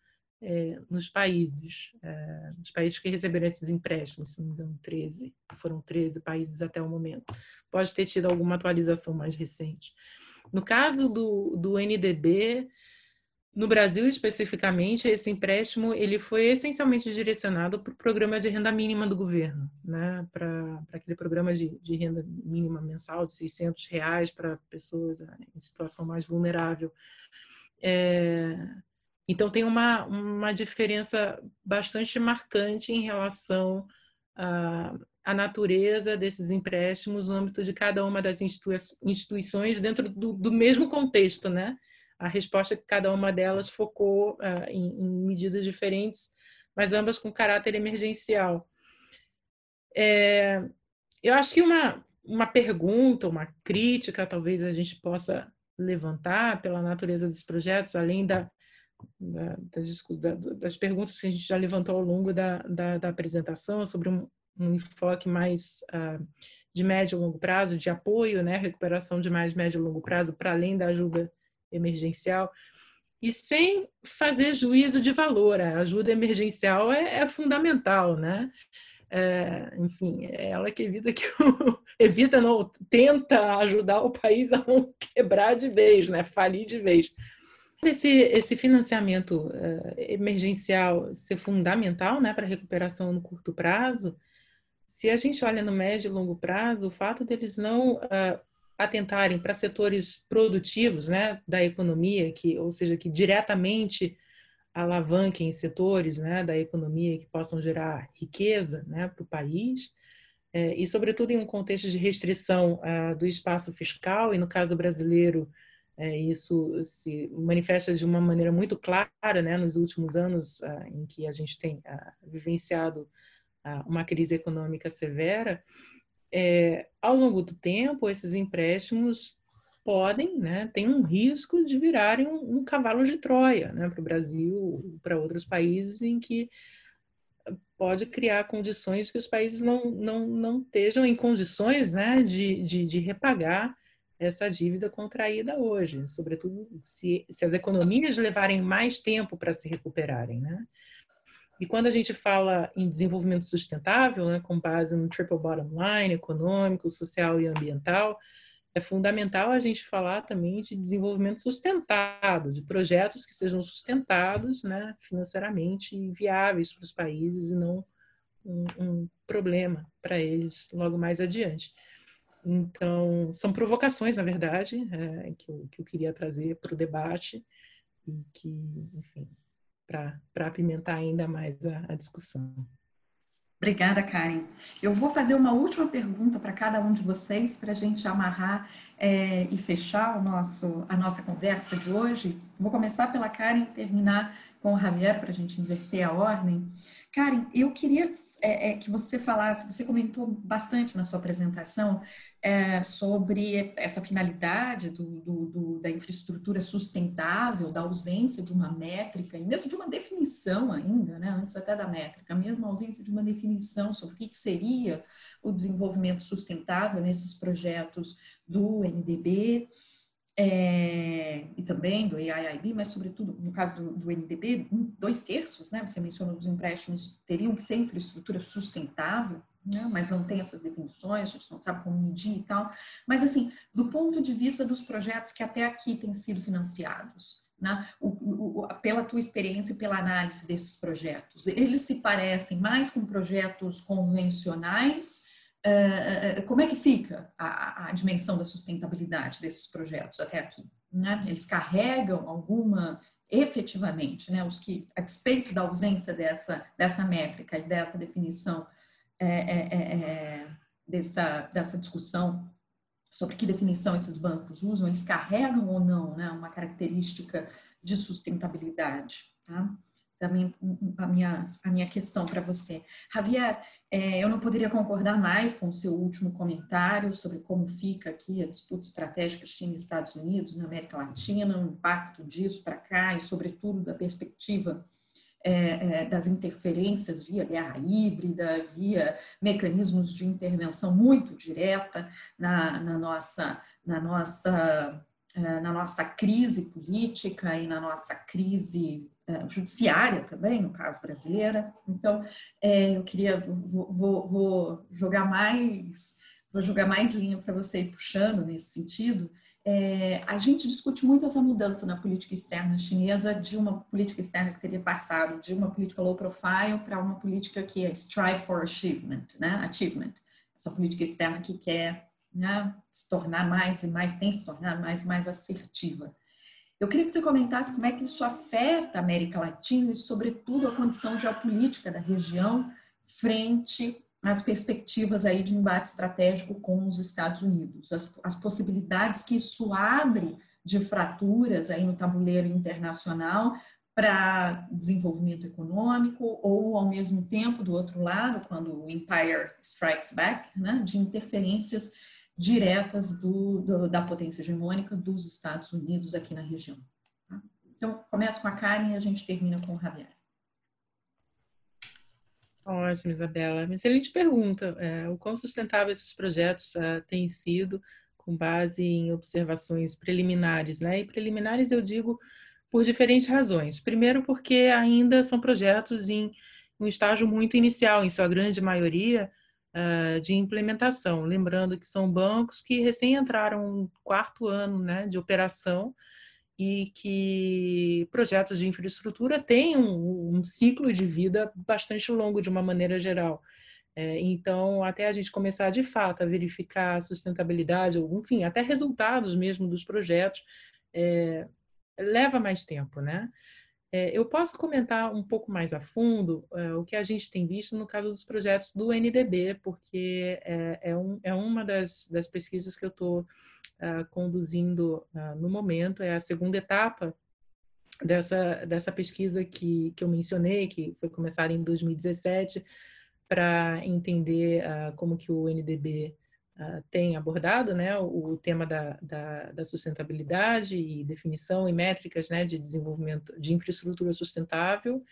é, nos países, é, nos países que receberam esses empréstimos, se não me engano, 13, foram 13 países até o momento. Pode ter tido alguma atualização mais recente. No caso do, do NDB, no Brasil, especificamente, esse empréstimo ele foi essencialmente direcionado para o programa de renda mínima do governo, né? para, aquele programa de, de, renda mínima mensal de 600 reais para pessoas né, em situação mais vulnerável. É, então, tem uma, uma diferença bastante marcante em relação à, à natureza desses empréstimos no âmbito de cada uma das institui instituições dentro do, do mesmo contexto, né? a resposta que cada uma delas focou uh, em, em, medidas diferentes, mas ambas com caráter emergencial. É, eu acho que uma, uma pergunta, uma crítica, talvez a gente possa levantar pela natureza dos projetos, além da, da, das, das, perguntas que a gente já levantou ao longo da, da, da apresentação sobre um, um enfoque mais uh, de médio e longo prazo, de apoio, né, recuperação de mais médio e longo prazo, para além da ajuda emergencial, e sem fazer juízo de valor. A ajuda emergencial é, é fundamental, né? É, enfim, é ela que evita que o, evita não tenta ajudar o país a não quebrar de vez, né? Falir de vez. Esse, esse financiamento uh, emergencial ser fundamental, né, para a recuperação no curto prazo. Se a gente olha no médio e longo prazo, o fato deles não uh, atentarem para setores produtivos né, da economia, que, ou seja, que diretamente alavanquem setores né, da economia que possam gerar riqueza né, para o país, é, e, sobretudo, em um contexto de restrição uh, do espaço fiscal, e no caso brasileiro, é, isso se manifesta de uma maneira muito clara né, nos últimos anos uh, em que a gente tem uh, vivenciado uma crise econômica severa. É, ao longo do tempo, esses empréstimos podem, né, tem um risco de virarem um, um cavalo de Troia né, para o Brasil, para outros países em que pode criar condições que os países não, não, não estejam em condições né, de, de, de repagar essa dívida contraída hoje, sobretudo se, se as economias levarem mais tempo para se recuperarem. Né? E quando a gente fala em desenvolvimento sustentável, né, com base no triple bottom line, econômico, social e ambiental, é fundamental a gente falar também de desenvolvimento sustentado, de projetos que sejam sustentados né, financeiramente e viáveis para os países e não um, um problema para eles logo mais adiante. Então, são provocações, na verdade, é, que, eu, que eu queria trazer para o debate e que, enfim, para apimentar ainda mais a, a discussão. Obrigada, Karen. Eu vou fazer uma última pergunta para cada um de vocês para a gente amarrar é, e fechar o nosso, a nossa conversa de hoje. Vou começar pela Karen e terminar com o Javier para a gente inverter a ordem. Karen, eu queria é, é, que você falasse, você comentou bastante na sua apresentação é, sobre essa finalidade do, do, do, da infraestrutura sustentável, da ausência de uma métrica e mesmo de uma definição ainda, né, antes até da métrica, mesmo a ausência de uma definição sobre o que, que seria o desenvolvimento sustentável nesses projetos do NDB é, e também do AIIB, mas sobretudo no caso do, do NDB, dois terços, né, você mencionou dos empréstimos teriam que ser infraestrutura sustentável, né, mas não tem essas definições, a gente não sabe como medir e tal. Mas, assim, do ponto de vista dos projetos que até aqui têm sido financiados, né, o, o, pela tua experiência e pela análise desses projetos, eles se parecem mais com projetos convencionais como é que fica a, a, dimensão da sustentabilidade desses projetos até aqui? Né? Eles carregam alguma, efetivamente, né, os que, a despeito da ausência dessa, dessa métrica e dessa definição, é, é, é, dessa, dessa discussão sobre que definição esses bancos usam, eles carregam ou não né, uma característica de sustentabilidade. Tá? A minha, a minha, a minha questão para você. Javier, é, eu não poderia concordar mais com o seu último comentário sobre como fica aqui a disputa estratégica China e Estados Unidos na América Latina, o impacto disso para cá e, sobretudo, da perspectiva é, é, das interferências via guerra híbrida, via mecanismos de intervenção muito direta na, na nossa, na nossa é, na nossa crise política e na nossa crise judiciária também, no caso brasileira. Então, é, eu queria, vou, vou, vou, jogar mais, vou jogar mais linha para você ir puxando nesse sentido. É, a gente discute muito essa mudança na política externa chinesa de uma política externa que teria passado de uma política low profile para uma política que é strive for achievement, né? Achievement. Essa política externa que quer né, se tornar mais e mais, tem se tornado mais e mais assertiva. Eu queria que você comentasse como é que isso afeta a América Latina e, sobretudo, a condição geopolítica da região frente às perspectivas aí de embate estratégico com os Estados Unidos, as, as possibilidades que isso abre de fraturas aí no tabuleiro internacional para desenvolvimento econômico ou, ao mesmo tempo, do outro lado, quando o Empire strikes back, né, de interferências diretas do, do, da potência hegemônica dos Estados Unidos aqui na região. Tá? Então, começa com a Karen e a gente termina com o Javier. Ótimo, Isabela. Excelente pergunta. É, o quão sustentável esses projetos é, têm sido com base em observações preliminares, né? E preliminares eu digo por diferentes razões. Primeiro, porque ainda são projetos em um estágio muito inicial, em sua grande maioria, uh, de implementação. Lembrando que são bancos que recém entraram no quarto ano né, de operação e que projetos de infraestrutura têm um, um ciclo de vida bastante longo de uma maneira geral. É, então, até a gente começar de fato a verificar a sustentabilidade, ou, enfim, até resultados mesmo dos projetos, é, leva mais tempo, né? É, eu posso comentar um pouco mais a fundo é, o que a gente tem visto no caso dos projetos do NDB, porque é, é, um, é uma das, das, pesquisas que eu estou uh, conduzindo uh, no momento, é a segunda etapa dessa, dessa pesquisa que, que eu mencionei, que foi começada em 2017, para entender como que o NDB uh, tem abordado né, o, o tema da, da, da, sustentabilidade e definição e métricas né, de desenvolvimento de infraestrutura sustentável,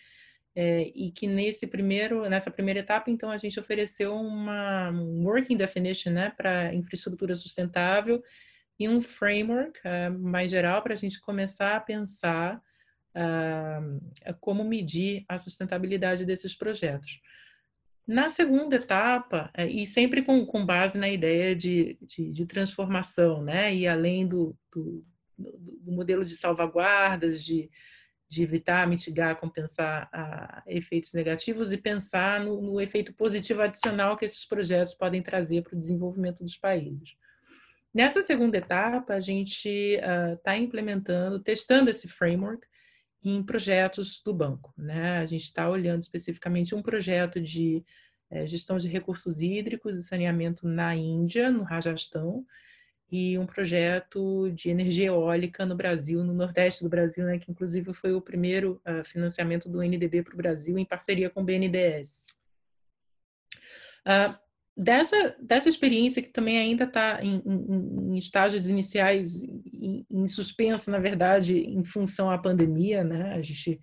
é, e que nesse primeiro, nessa primeira etapa, então, a gente ofereceu uma um working definition né, para infraestrutura sustentável e um framework uh, mais geral para a gente começar a pensar uh, como medir a sustentabilidade desses projetos. Na segunda etapa, é, e sempre com, com base na ideia de, de, de, transformação, né? e além do, do, do modelo de salvaguardas, de, de evitar, mitigar, compensar a, efeitos negativos e pensar no, no, efeito positivo adicional que esses projetos podem trazer para o desenvolvimento dos países. Nessa segunda etapa, a gente está uh, implementando, testando esse framework em projetos do banco. Né? A gente está olhando especificamente um projeto de é, gestão de recursos hídricos e saneamento na Índia, no Rajastão, e um projeto de energia eólica no Brasil, no Nordeste do Brasil, né, que inclusive foi o primeiro uh, financiamento do NDB para o Brasil em parceria com o BNDES. Uh, dessa, dessa experiência que também ainda está em, em, em, estágios iniciais, em, em suspenso, na verdade, em função à pandemia, né? A gente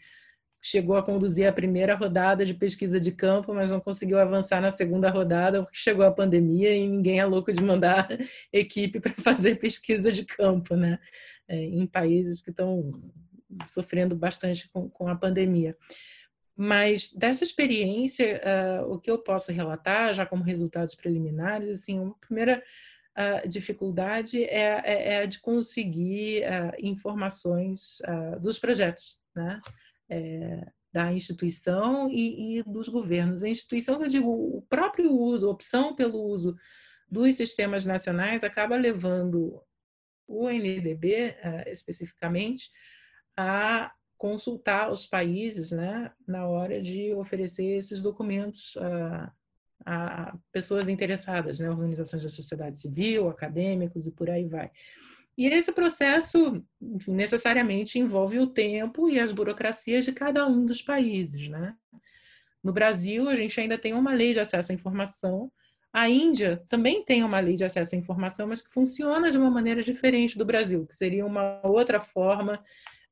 chegou a conduzir a primeira rodada de pesquisa de campo, mas não conseguiu avançar na segunda rodada porque chegou a pandemia e ninguém é louco de mandar equipe para fazer pesquisa de campo, né? É, em países que estão sofrendo bastante com, com a pandemia. Mas dessa experiência, uh, o que eu posso relatar, já como resultados preliminares, assim, uma primeira uh, dificuldade é, é, é, a de conseguir uh, informações dos projetos, né? É, da instituição e, e, dos governos. A instituição, eu digo, o próprio uso, a opção pelo uso dos sistemas nacionais acaba levando o NDB, especificamente, a consultar os países né, na hora de oferecer esses documentos a, a pessoas interessadas, né, organizações da sociedade civil, acadêmicos e por aí vai. E esse processo enfim, necessariamente envolve o tempo e as burocracias de cada um dos países. Né? No Brasil, a gente ainda tem uma lei de acesso à informação. A Índia também tem uma lei de acesso à informação, mas que funciona de uma maneira diferente do Brasil, que seria uma outra forma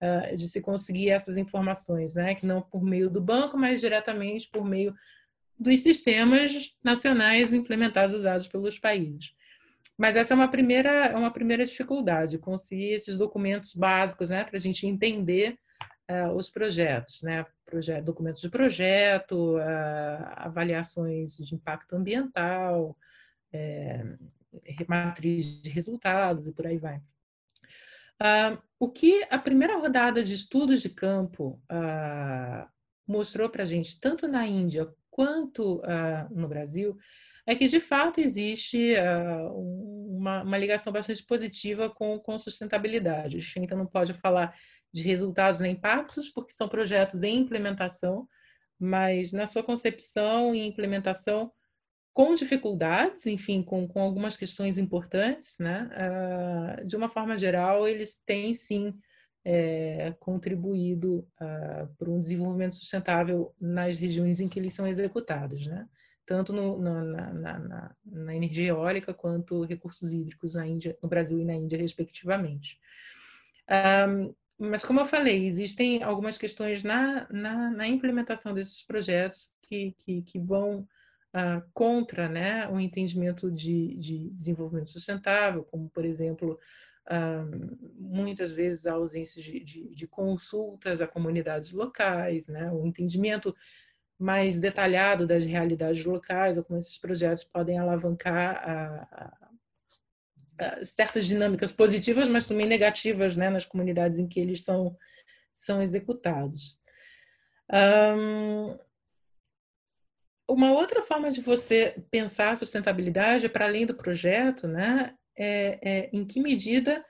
uh, de se conseguir essas informações, né? que não por meio do banco, mas diretamente por meio dos sistemas nacionais implementados usados pelos países. Mas essa é uma primeira, é uma primeira dificuldade, conseguir esses documentos básicos né, para a gente entender uh, os projetos, né? Projeto, documentos de projeto, uh, avaliações de impacto ambiental, é, matriz de resultados e por aí vai. Uh, o que a primeira rodada de estudos de campo uh, mostrou para a gente, tanto na Índia quanto uh, no Brasil, é que de fato existe uma, uma, ligação bastante positiva com, com sustentabilidade. A gente ainda não pode falar de resultados nem impactos, porque são projetos em implementação, mas na sua concepção e implementação, com dificuldades, enfim, com, com algumas questões importantes, né? Uh, de uma forma geral, eles têm sim é, contribuído uh, para um desenvolvimento sustentável nas regiões em que eles são executados, né? Tanto no, na, na, na, na, energia eólica quanto recursos hídricos na Índia, no Brasil e na Índia, respectivamente. Um, ah, mas, como eu falei, existem algumas questões na, na, implementação desses projetos que, que, que vão uh, contra né, o entendimento de, de, desenvolvimento sustentável, como, por exemplo, uh, muitas vezes a ausência de, de, de, consultas a comunidades locais, né, o entendimento mais detalhado das realidades locais, como esses projetos podem alavancar a, a certas dinâmicas positivas, mas também negativas né, nas comunidades em que eles são, são executados. Um, uma outra forma de você pensar a sustentabilidade, para além do projeto, né, é, é, em que medida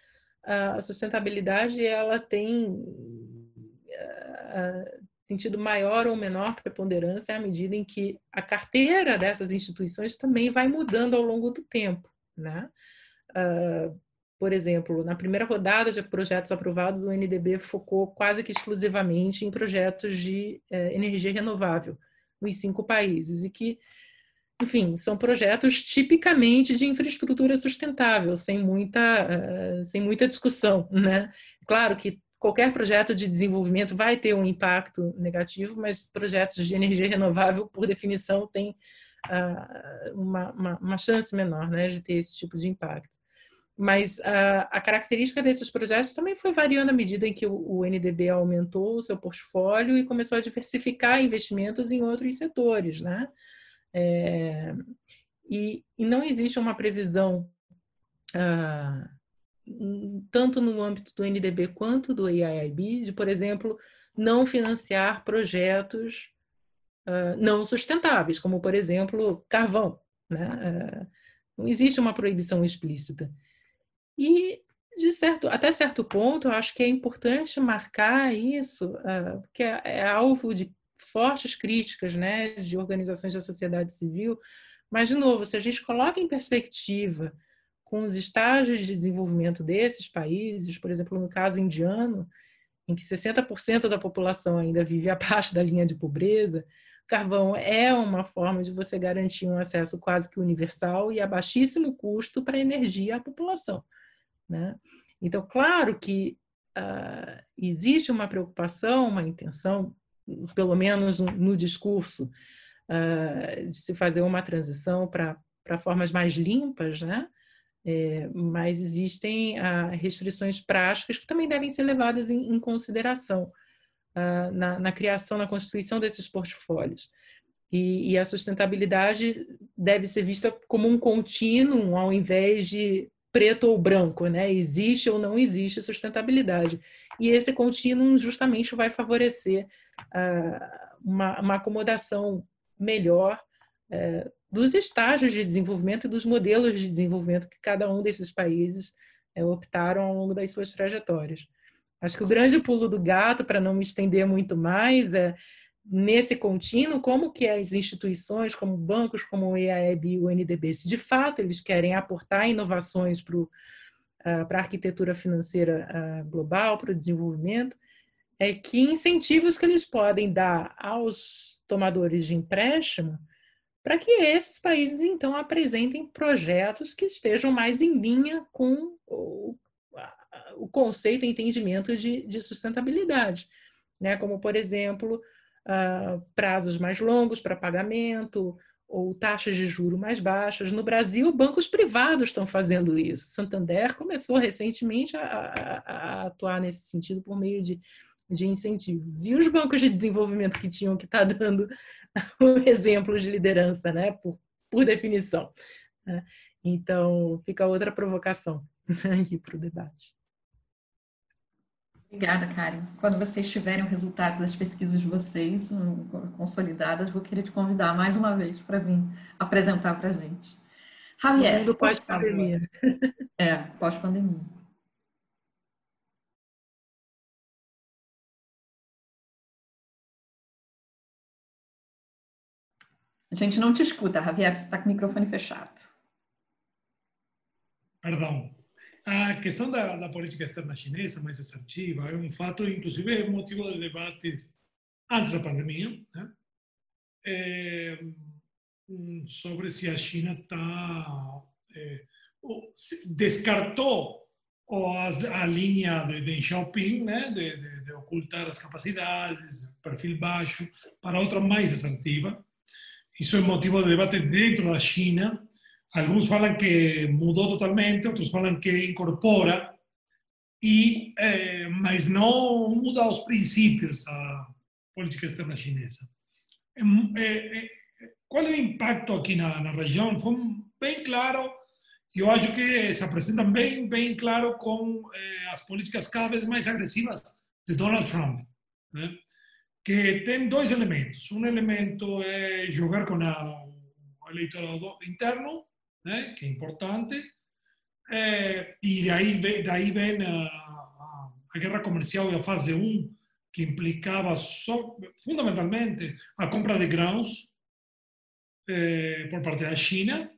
a sustentabilidade ela tem uh, tem tido maior ou menor preponderância à medida em que a carteira dessas instituições também vai mudando ao longo do tempo. Né? Uh, por exemplo, na primeira rodada de projetos aprovados, o NDB focou quase que exclusivamente em projetos de eh, energia renovável nos cinco países e que, enfim, são projetos tipicamente de infraestrutura sustentável, sem muita, uh, sem muita discussão, né? Claro que qualquer projeto de desenvolvimento vai ter um impacto negativo, mas projetos de energia renovável, por definição, têm uh, uma, uma, uma, chance menor né, de ter esse tipo de impacto. Mas uh, a característica desses projetos também foi variando à medida em que o, o NDB aumentou o seu portfólio e começou a diversificar investimentos em outros setores. Né? É, e, e, não existe uma previsão uh, tanto no âmbito do NDB quanto do AIIB, de, por exemplo, não financiar projetos uh, não sustentáveis, como, por exemplo, carvão. Né? Uh, não existe uma proibição explícita. E, de certo, até certo ponto, eu acho que é importante marcar isso, uh, porque é, é alvo de fortes críticas né, de organizações da sociedade civil, mas, de novo, se a gente coloca em perspectiva com os estágios de desenvolvimento desses países, por exemplo, no caso indiano, em que 60% da população ainda vive abaixo da linha de pobreza, carvão é uma forma de você garantir um acesso quase que universal e a baixíssimo custo para energia à população. Né? Então, claro que uh, existe uma preocupação, uma intenção, pelo menos no discurso, uh, de se fazer uma transição para formas mais limpas, né? É, mas existem ah, restrições práticas que também devem ser levadas em, em consideração na, na, criação, na constituição desses portfólios. E, e, a sustentabilidade deve ser vista como um contínuo, ao invés de preto ou branco, né? Existe ou não existe sustentabilidade. E esse contínuo justamente vai favorecer ah, uma, uma acomodação melhor eh, dos estágios de desenvolvimento e dos modelos de desenvolvimento que cada um desses países é, optaram ao longo das suas trajetórias. Acho que o grande pulo do gato, para não me estender muito mais, é nesse contínuo, como que as instituições, como bancos como o EAEB e o NDB, se de fato eles querem aportar inovações para uh, a arquitetura financeira uh, global, para o desenvolvimento, é que incentivos que eles podem dar aos tomadores de empréstimo para que esses países, então, apresentem projetos que estejam mais em linha com o, o conceito e entendimento de, de, sustentabilidade, né? como, por exemplo, uh, prazos mais longos para pagamento ou taxas de juro mais baixas. No Brasil, bancos privados estão fazendo isso. Santander começou recentemente a, a, a atuar nesse sentido por meio de, de incentivos. E os bancos de desenvolvimento que tinham que estar tá dando um exemplo de liderança, né? Por, por definição. Né? Então, fica outra provocação aqui para o debate. Obrigada, Karen. Quando vocês tiverem o resultado das pesquisas de vocês consolidadas, vou querer te convidar mais uma vez para vir apresentar para a gente. Javier. Pós-pandemia. É, pós-pandemia. A gente não te escuta, Javier, você está com o microfone fechado. Perdão. A questão da, da, política externa chinesa mais assertiva é um fato, inclusive, é motivo de debates antes da pandemia, né? é, sobre se a China está é, descartou a linha de Deng Xiaoping, né, de, de, de ocultar as capacidades, perfil baixo, para outra mais assertiva, isso é motivo de debate dentro da China. Alguns falam que mudou totalmente, outros falam que incorpora, e, eh, mas não muda os princípios da política externa chinesa. Eh, qual é o impacto aqui na, na região? Foi bem claro, eu acho que se apresenta bem, bem claro com eh, as políticas cada vez mais agressivas de Donald Trump. Né? que tem dois elementos. Um elemento é jogar com a, o eleitorado interno, né, que é importante, é, e daí, daí vem a, a, a, guerra comercial e a fase 1, que implicava só, fundamentalmente a compra de grãos eh, por parte da China,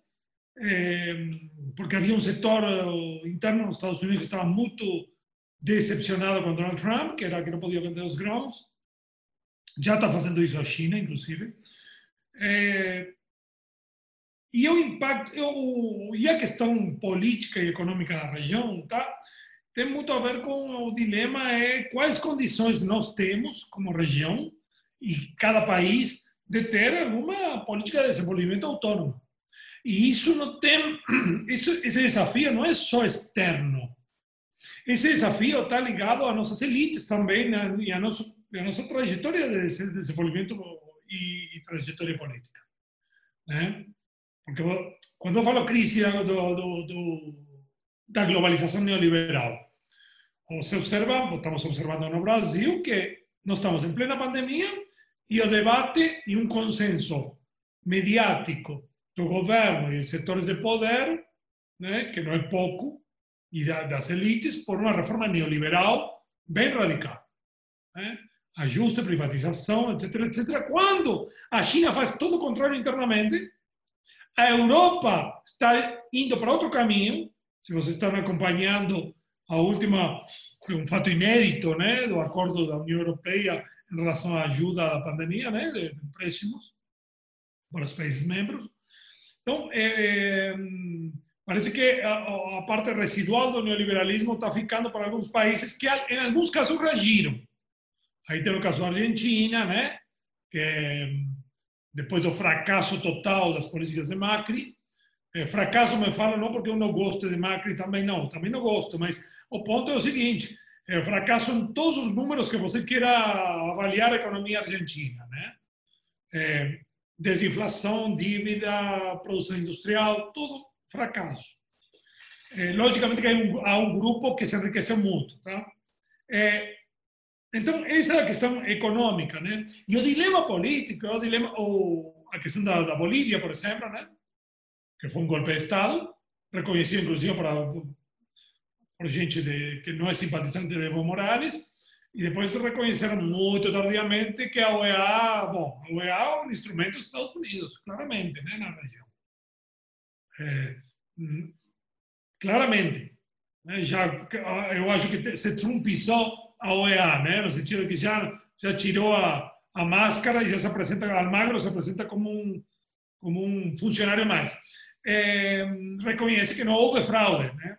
eh, porque havia um setor interno nos Estados Unidos que estava muito decepcionado com Donald Trump, que era que não podia vender os grãos. Já está fazendo isso a China, inclusive. É, e o impacto, eu, e a questão política e econômica na região, tá? tem muito a ver com o dilema é quais condições nós temos como região e cada país de ter alguma política de desenvolvimento autônomo. E isso não tem, isso, esse desafio não é só externo. Esse desafio está ligado a nossas elites também né, e a nossa, a nossa trajetória de desenvolvimento e, e trajetória política. Né? Porque quando eu falo crise do, do, do, da globalização neoliberal, se observa, estamos observando no Brasil, que nós estamos em plena pandemia e o debate e um consenso mediático do governo e setores de poder, né, que não é pouco, e das elites, por uma reforma neoliberal bem radical. Né? Ajuste, privatização, etc, etc. Quando a China faz todo o contrário internamente, a Europa está indo para outro caminho. Se vocês estão acompanhando a última, um fato inédito, né, do acordo da União Europeia em relação à ajuda à pandemia, né, de empréstimos para os países membros. Então, é, parece que a, parte residual do neoliberalismo está ficando para alguns países que, em alguns casos, reagiram. Aí tem o caso Argentina, né, que depois do fracasso total das políticas de Macri, é, fracasso me falo não porque eu não gosto de Macri, também não, também não gosto, mas o ponto é o seguinte: é, fracasso em todos os números que você queira avaliar a economia argentina, né? É, desinflação, dívida, produção industrial, tudo fracasso. É, logicamente que há um, há um, grupo que se enriqueceu muito, tá? É, então, essa é a questão econômica, né? E o dilema político, o dilema, ou a questão da, da Bolívia, por exemplo, né? Que foi um golpe de Estado, reconhecido inclusive para por gente de, que não é simpatizante de Evo Morales, e depois reconheceram muito tardiamente que a OEA, bom, a OEA é um instrumento dos Estados Unidos, claramente, né, na região. É, claramente. Né, já, eu acho que se trumpizou a OEA, no sentido que já, já tirou a, a máscara e já se apresenta, Almagro se apresenta como um, como um funcionário mais. É, reconhece que não houve fraude, né?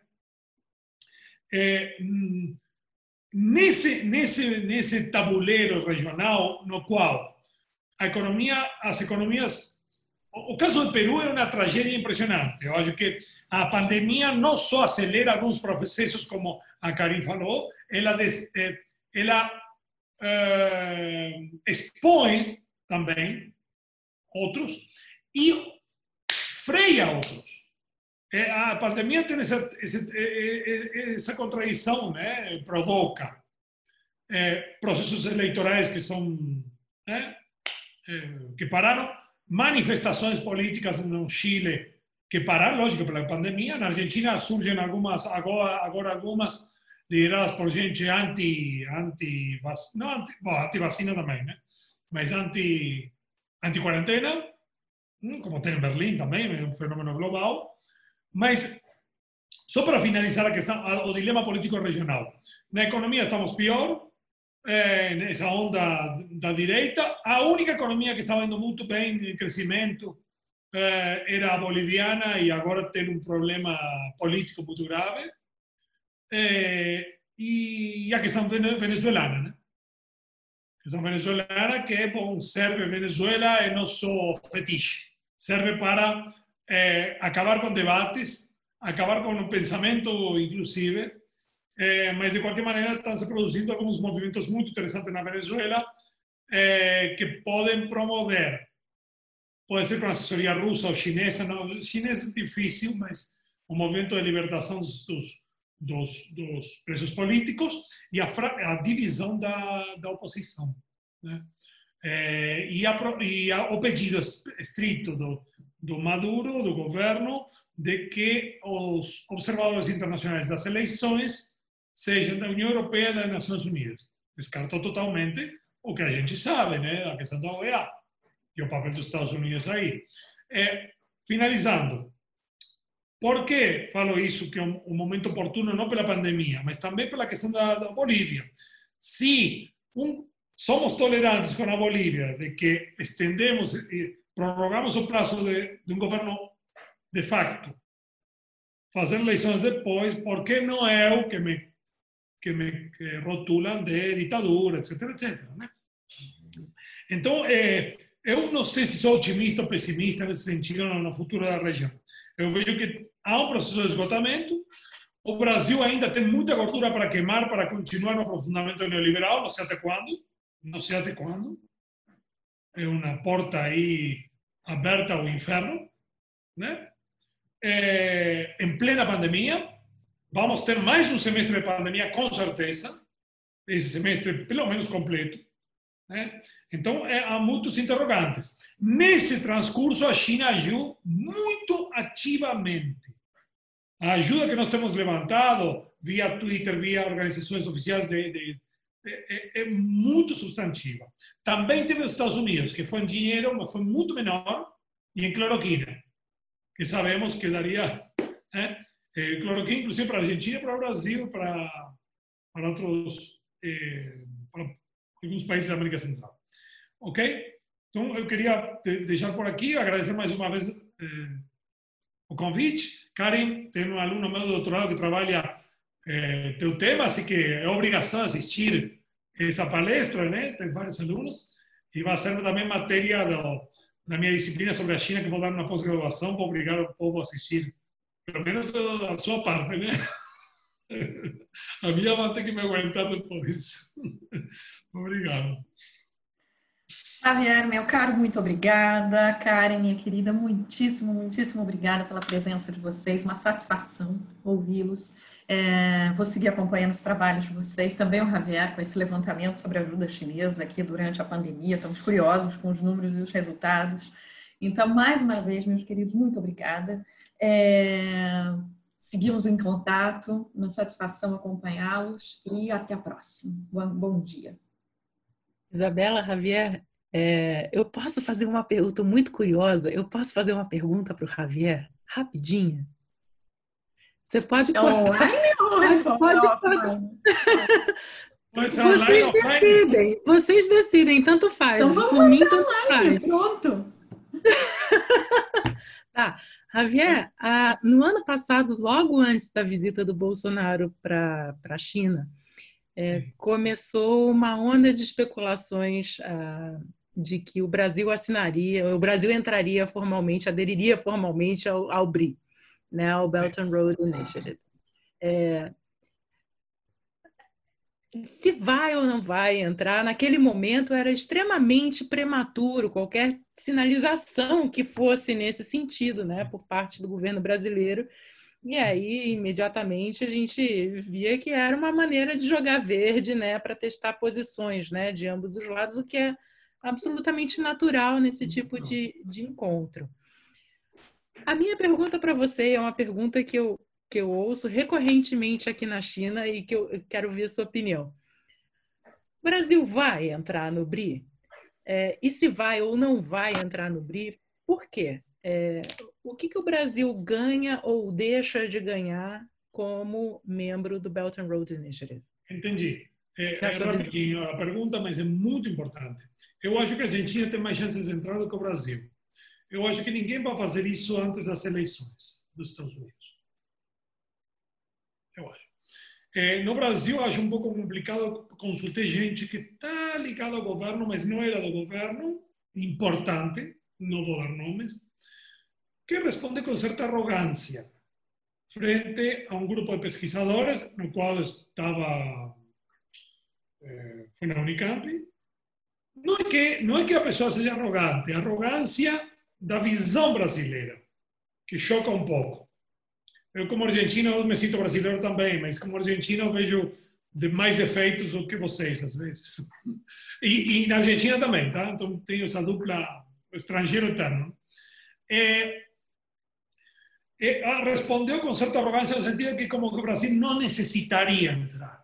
é, nesse, nesse, nesse tabuleiro regional no qual a economia, as economias o caso do Peru é uma tragédia impressionante. Eu que a pandemia não só acelera alguns processos, como a Karim falou, ela, ela uh, expõe também outros e freia outros. É, a pandemia tem essa, essa contradição, né? provoca é, processos eleitorais que são né? é, que pararam, manifestações políticas no Chile que pararam, lógico, pela pandemia. Na Argentina surgem algumas, agora, agora algumas lideradas por gente anti, anti, não, anti, bom, anti vacina também, né? mas anti, anti quarentena, como tem em Berlim também, é um fenômeno global. Mas, só para finalizar a questão, o dilema político regional. Na economia estamos pior, é, nessa onda da direita. A única economia que estava indo muito bem em crescimento é, era boliviana e agora tem um problema político muito grave. É, e a questão venezuelana, né? A questão venezuelana que, bom, serve Venezuela é nosso fetiche. Serve para eh, acabar con debates, acabar con un pensamento inclusive, eh, mas de qualquer maneira estão se produzindo alguns movimentos muito interessantes na Venezuela eh, que podem promover, pode ser com assessoria russa ou chinesa, não, chinês é difícil, mas o movimento de libertação dos, dos, dos presos políticos e a, a divisão da, da oposição. Né? É, e, a, e a, o pedido estrito do, do Maduro, do governo, de que os observadores internacionais das eleições sejam da União Europeia e das Nações Unidas. descartou totalmente o que a gente sabe, né? A questão da OEA e o papel dos Estados Unidos aí. É, finalizando, que falo isso, é um, um, momento oportuno, não pela pandemia, mas também pela questão da, da Bolívia? Se somos tolerantes com a Bolívia, de que estendemos e prorrogamos o prazo de, de um governo de facto, fazer eleições depois, por que não é o que me, que me que rotulam de ditadura, etc, etc. Né? Então, é, eu não sei se sou otimista ou pessimista nesse sentido no futuro da região. Eu vejo que há um processo de esgotamento. O Brasil ainda tem muita gordura para queimar para continuar no aprofundamento neoliberal, não sei até quando. Não sei até quando. É uma porta aí aberta ao inferno, né? É, em plena pandemia, vamos ter mais um semestre de pandemia com certeza, esse semestre pelo menos completo. Né? Então, é, há muitos interrogantes. Nesse transcurso, a China agiu muito ativamente. A ajuda que nós temos levantado via Twitter, via organizações oficiais, de, de, é, é, muito substantiva. Também teve os Estados Unidos, que foi em dinheiro, mas foi muito menor, e em cloroquina, que sabemos que daria é, cloroquina, inclusive para a Argentina, para o Brasil, para, para outros. Eh, para alguns países da América Central. Ok? Então, eu queria deixar por aqui, agradecer mais uma vez eh, o convite. Karim, tem um aluno meu do doutorado que trabalha eh, teu tema, assim que é obrigação assistir essa palestra, né? Tem vários alunos. E vai ser também matéria do, da minha disciplina sobre a China, que vou dar na pós-graduação, para obrigar o povo a assistir, pelo menos a sua parte, né? A minha vai ter que me aguentar depois. Obrigado. Javier, meu caro, muito obrigada. Karen, minha querida, muitíssimo, muitíssimo obrigada pela presença de vocês. Uma satisfação ouvi-los. É, vou seguir acompanhando os trabalhos de vocês. Também o Javier, com esse levantamento sobre a ajuda chinesa aqui durante a pandemia. Estamos curiosos com os números e os resultados. Então, mais uma vez, meus queridos, muito obrigada. É, seguimos em contato. Uma satisfação acompanhá-los e até a próxima. Bom, bom dia. Isabela, Javier, é, eu posso fazer uma pergunta muito curiosa? Eu posso fazer uma pergunta para o Javier? Rapidinho. Você pode cortar. Online ou pode, pode, Vocês decidem. Vocês decidem, tanto faz. Então vamos Por mim, tanto faz. Pronto. tá. Javier, a, no ano passado, logo antes da visita do Bolsonaro para a China, é, começou uma onda de especulações ah, de que o Brasil assinaria, o Brasil entraria formalmente, aderiria formalmente ao, ao BRI, né, ao Belt and Road Initiative. É, se vai ou não vai entrar, naquele momento era extremamente prematuro qualquer sinalização que fosse nesse sentido, né, por parte do governo brasileiro e aí, imediatamente, a gente via que era uma maneira de jogar verde, né, para testar posições, né, de ambos os lados, o que é absolutamente natural nesse tipo de, de encontro. A minha pergunta para você é uma pergunta que eu, que eu ouço recorrentemente aqui na China e que eu, eu quero ver a sua opinião. O Brasil vai entrar no BRI? É, e se vai ou não vai entrar no BRI, por quê? É, o que, que o Brasil ganha ou deixa de ganhar como membro do Belt and Road Initiative? Entendi. É, é rapidinho a pergunta, mas é muito importante. Eu acho que a Argentina tem mais chances de entrar do que o Brasil. Eu acho que ninguém vai fazer isso antes das eleições dos Estados Unidos. Eu acho. É, no Brasil, acho um pouco complicado. Consultei gente que está ligada ao governo, mas não era do governo. Importante, não vou dar nomes que responde con cierta arrogancia frente a un grupo de pesquisadores, no cual estaba, eh, foi na Unicamp. Não é, que, não é que a pessoa seja arrogante, a arrogância da visão brasileira, que choca um pouco. Eu, como argentino, eu me sinto brasileiro também, mas como argentino, eu vejo de mais defeitos do que vocês, às vezes. E, e na Argentina também, tá? Então, tenho essa dupla estrangeiro eterno. É, eh, ah, respondió con cierta arrogancia en el sentido de que como que Brasil no necesitaría entrar.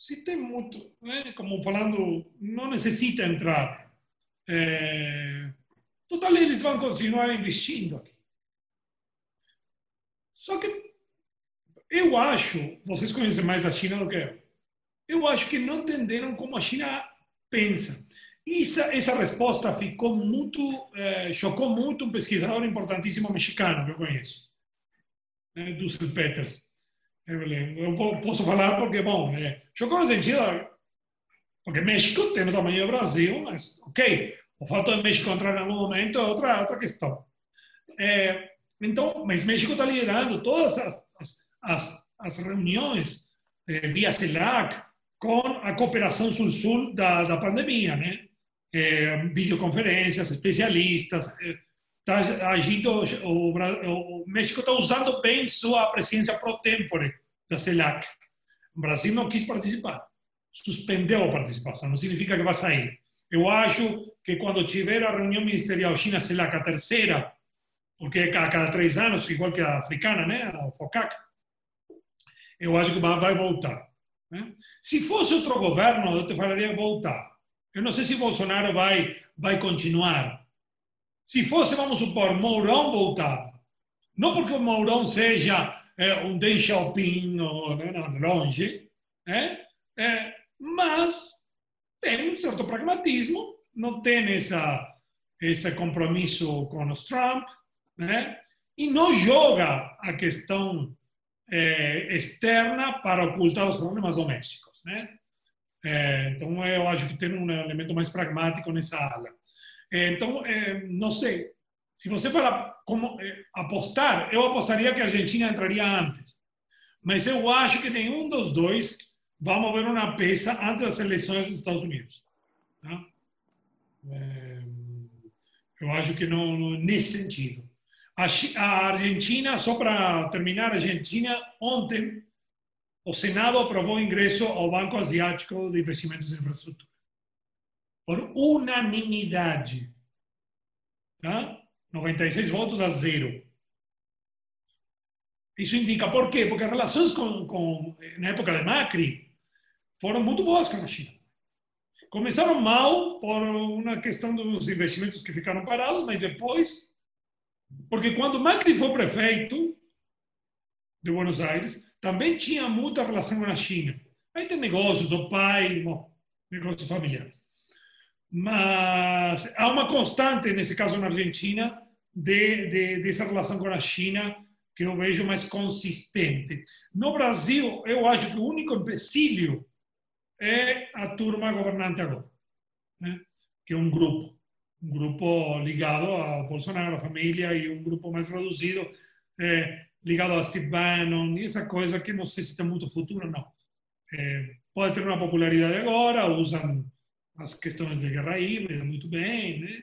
se tem muito, né, como falando, não necessita entrar. É, total, eles vão continuar investindo aqui. Só que eu acho, vocês conhecem mais a China do que eu, eu acho que não entenderam como a China pensa. Essa, essa resposta ficou muito, eh, chocou muito um pesquisador importantíssimo mexicano que eu conheço, né, Dussel Peters. Eu vou, posso falar porque, bom, é, chocou no sentido, porque México tem o tamanho do Brasil, mas, ok, o fato de México entrar em algum momento é outra, outra questão. É, então, mas México está liderando todas as, as, as reuniões eh, via CELAC com a cooperação sul-sul da, da pandemia, né? É, videoconferências, especialistas, está é, agindo, o, o México está usando bem sua presença pro tempore da CELAC. O Brasil não quis participar, suspendeu a participação, não significa que vai sair. Eu acho que quando tiver a reunião ministerial China-CELAC, a terceira, porque é a cada três anos, igual que a africana, né, a FOCAC, eu acho que vai voltar. Né? Se fosse outro governo, eu te falaria voltar. Eu não sei se Bolsonaro vai, vai continuar. Se fosse, vamos supor, Mourão voltar, não porque o Mourão seja é, um Deng Xiaoping ou, não, não, longe, é, é, mas tem um certo pragmatismo, não tem essa, esse compromisso com os Trump, né? e não joga a questão é, externa para ocultar os problemas domésticos. Né? É, então, eu acho que tem um elemento mais pragmático nessa ala. É, então, é, não sei. Se você fala como é, apostar, eu apostaria que a Argentina entraria antes. Mas eu acho que nenhum dos dois vai mover uma peça antes das eleições dos Estados Unidos. Tá? É, eu acho que não, nesse sentido. A Argentina, só para terminar, a Argentina, ontem, o Senado aprovou o ingresso ao Banco Asiático de Investimentos em Infraestrutura. Por unanimidade. Tá? 96 votos a zero. Isso indica por quê? Porque as relações com, com, na época de Macri foram muito boas com a China. Começaram mal por uma questão dos investimentos que ficaram parados, mas depois porque quando Macri foi prefeito de Buenos Aires, também tinha muita relação com a China. Aí tem negócios, o pai, bom, negócios familiares. Mas há uma constante, nesse caso na Argentina, de, de, dessa relação com a China que eu vejo mais consistente. No Brasil, eu acho que o único empecilho é a turma governante agora, né? que é um grupo um grupo ligado a Bolsonaro, a família, e um grupo mais reduzido é, ligado a Steve Bannon, e essa coisa que não sei se tem muito futuro, não. É, pode ter uma popularidade agora, usam as questões de guerra híbrida muito bem, né?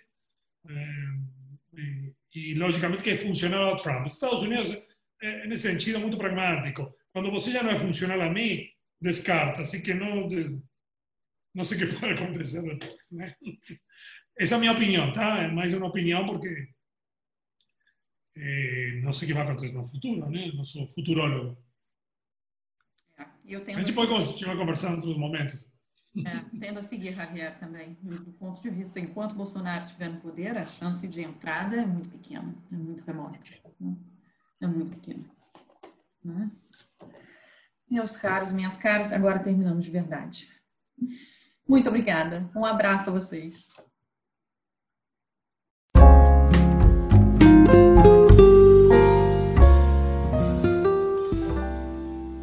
É, e, e, logicamente que é funcional ao Trump. Estados Unidos, é, nesse sentido, é muito pragmático. Quando você já não é funcional a mim, descarta, assim que não, não sei o que pode acontecer depois, né? Essa é a minha opinião, tá? É porque é, não sei o que vai acontecer no futuro, né? Não sou futurólogo. É, a gente pode continuar conversando em outros momentos. É, tendo a seguir, Javier, também. Do ponto de vista, enquanto Bolsonaro estiver no poder, a chance de entrada é muito pequena, é muito remota. Né? É muito pequena. Mas, meus caros, minhas caras, agora terminamos de verdade. Muito obrigada. Um abraço a vocês.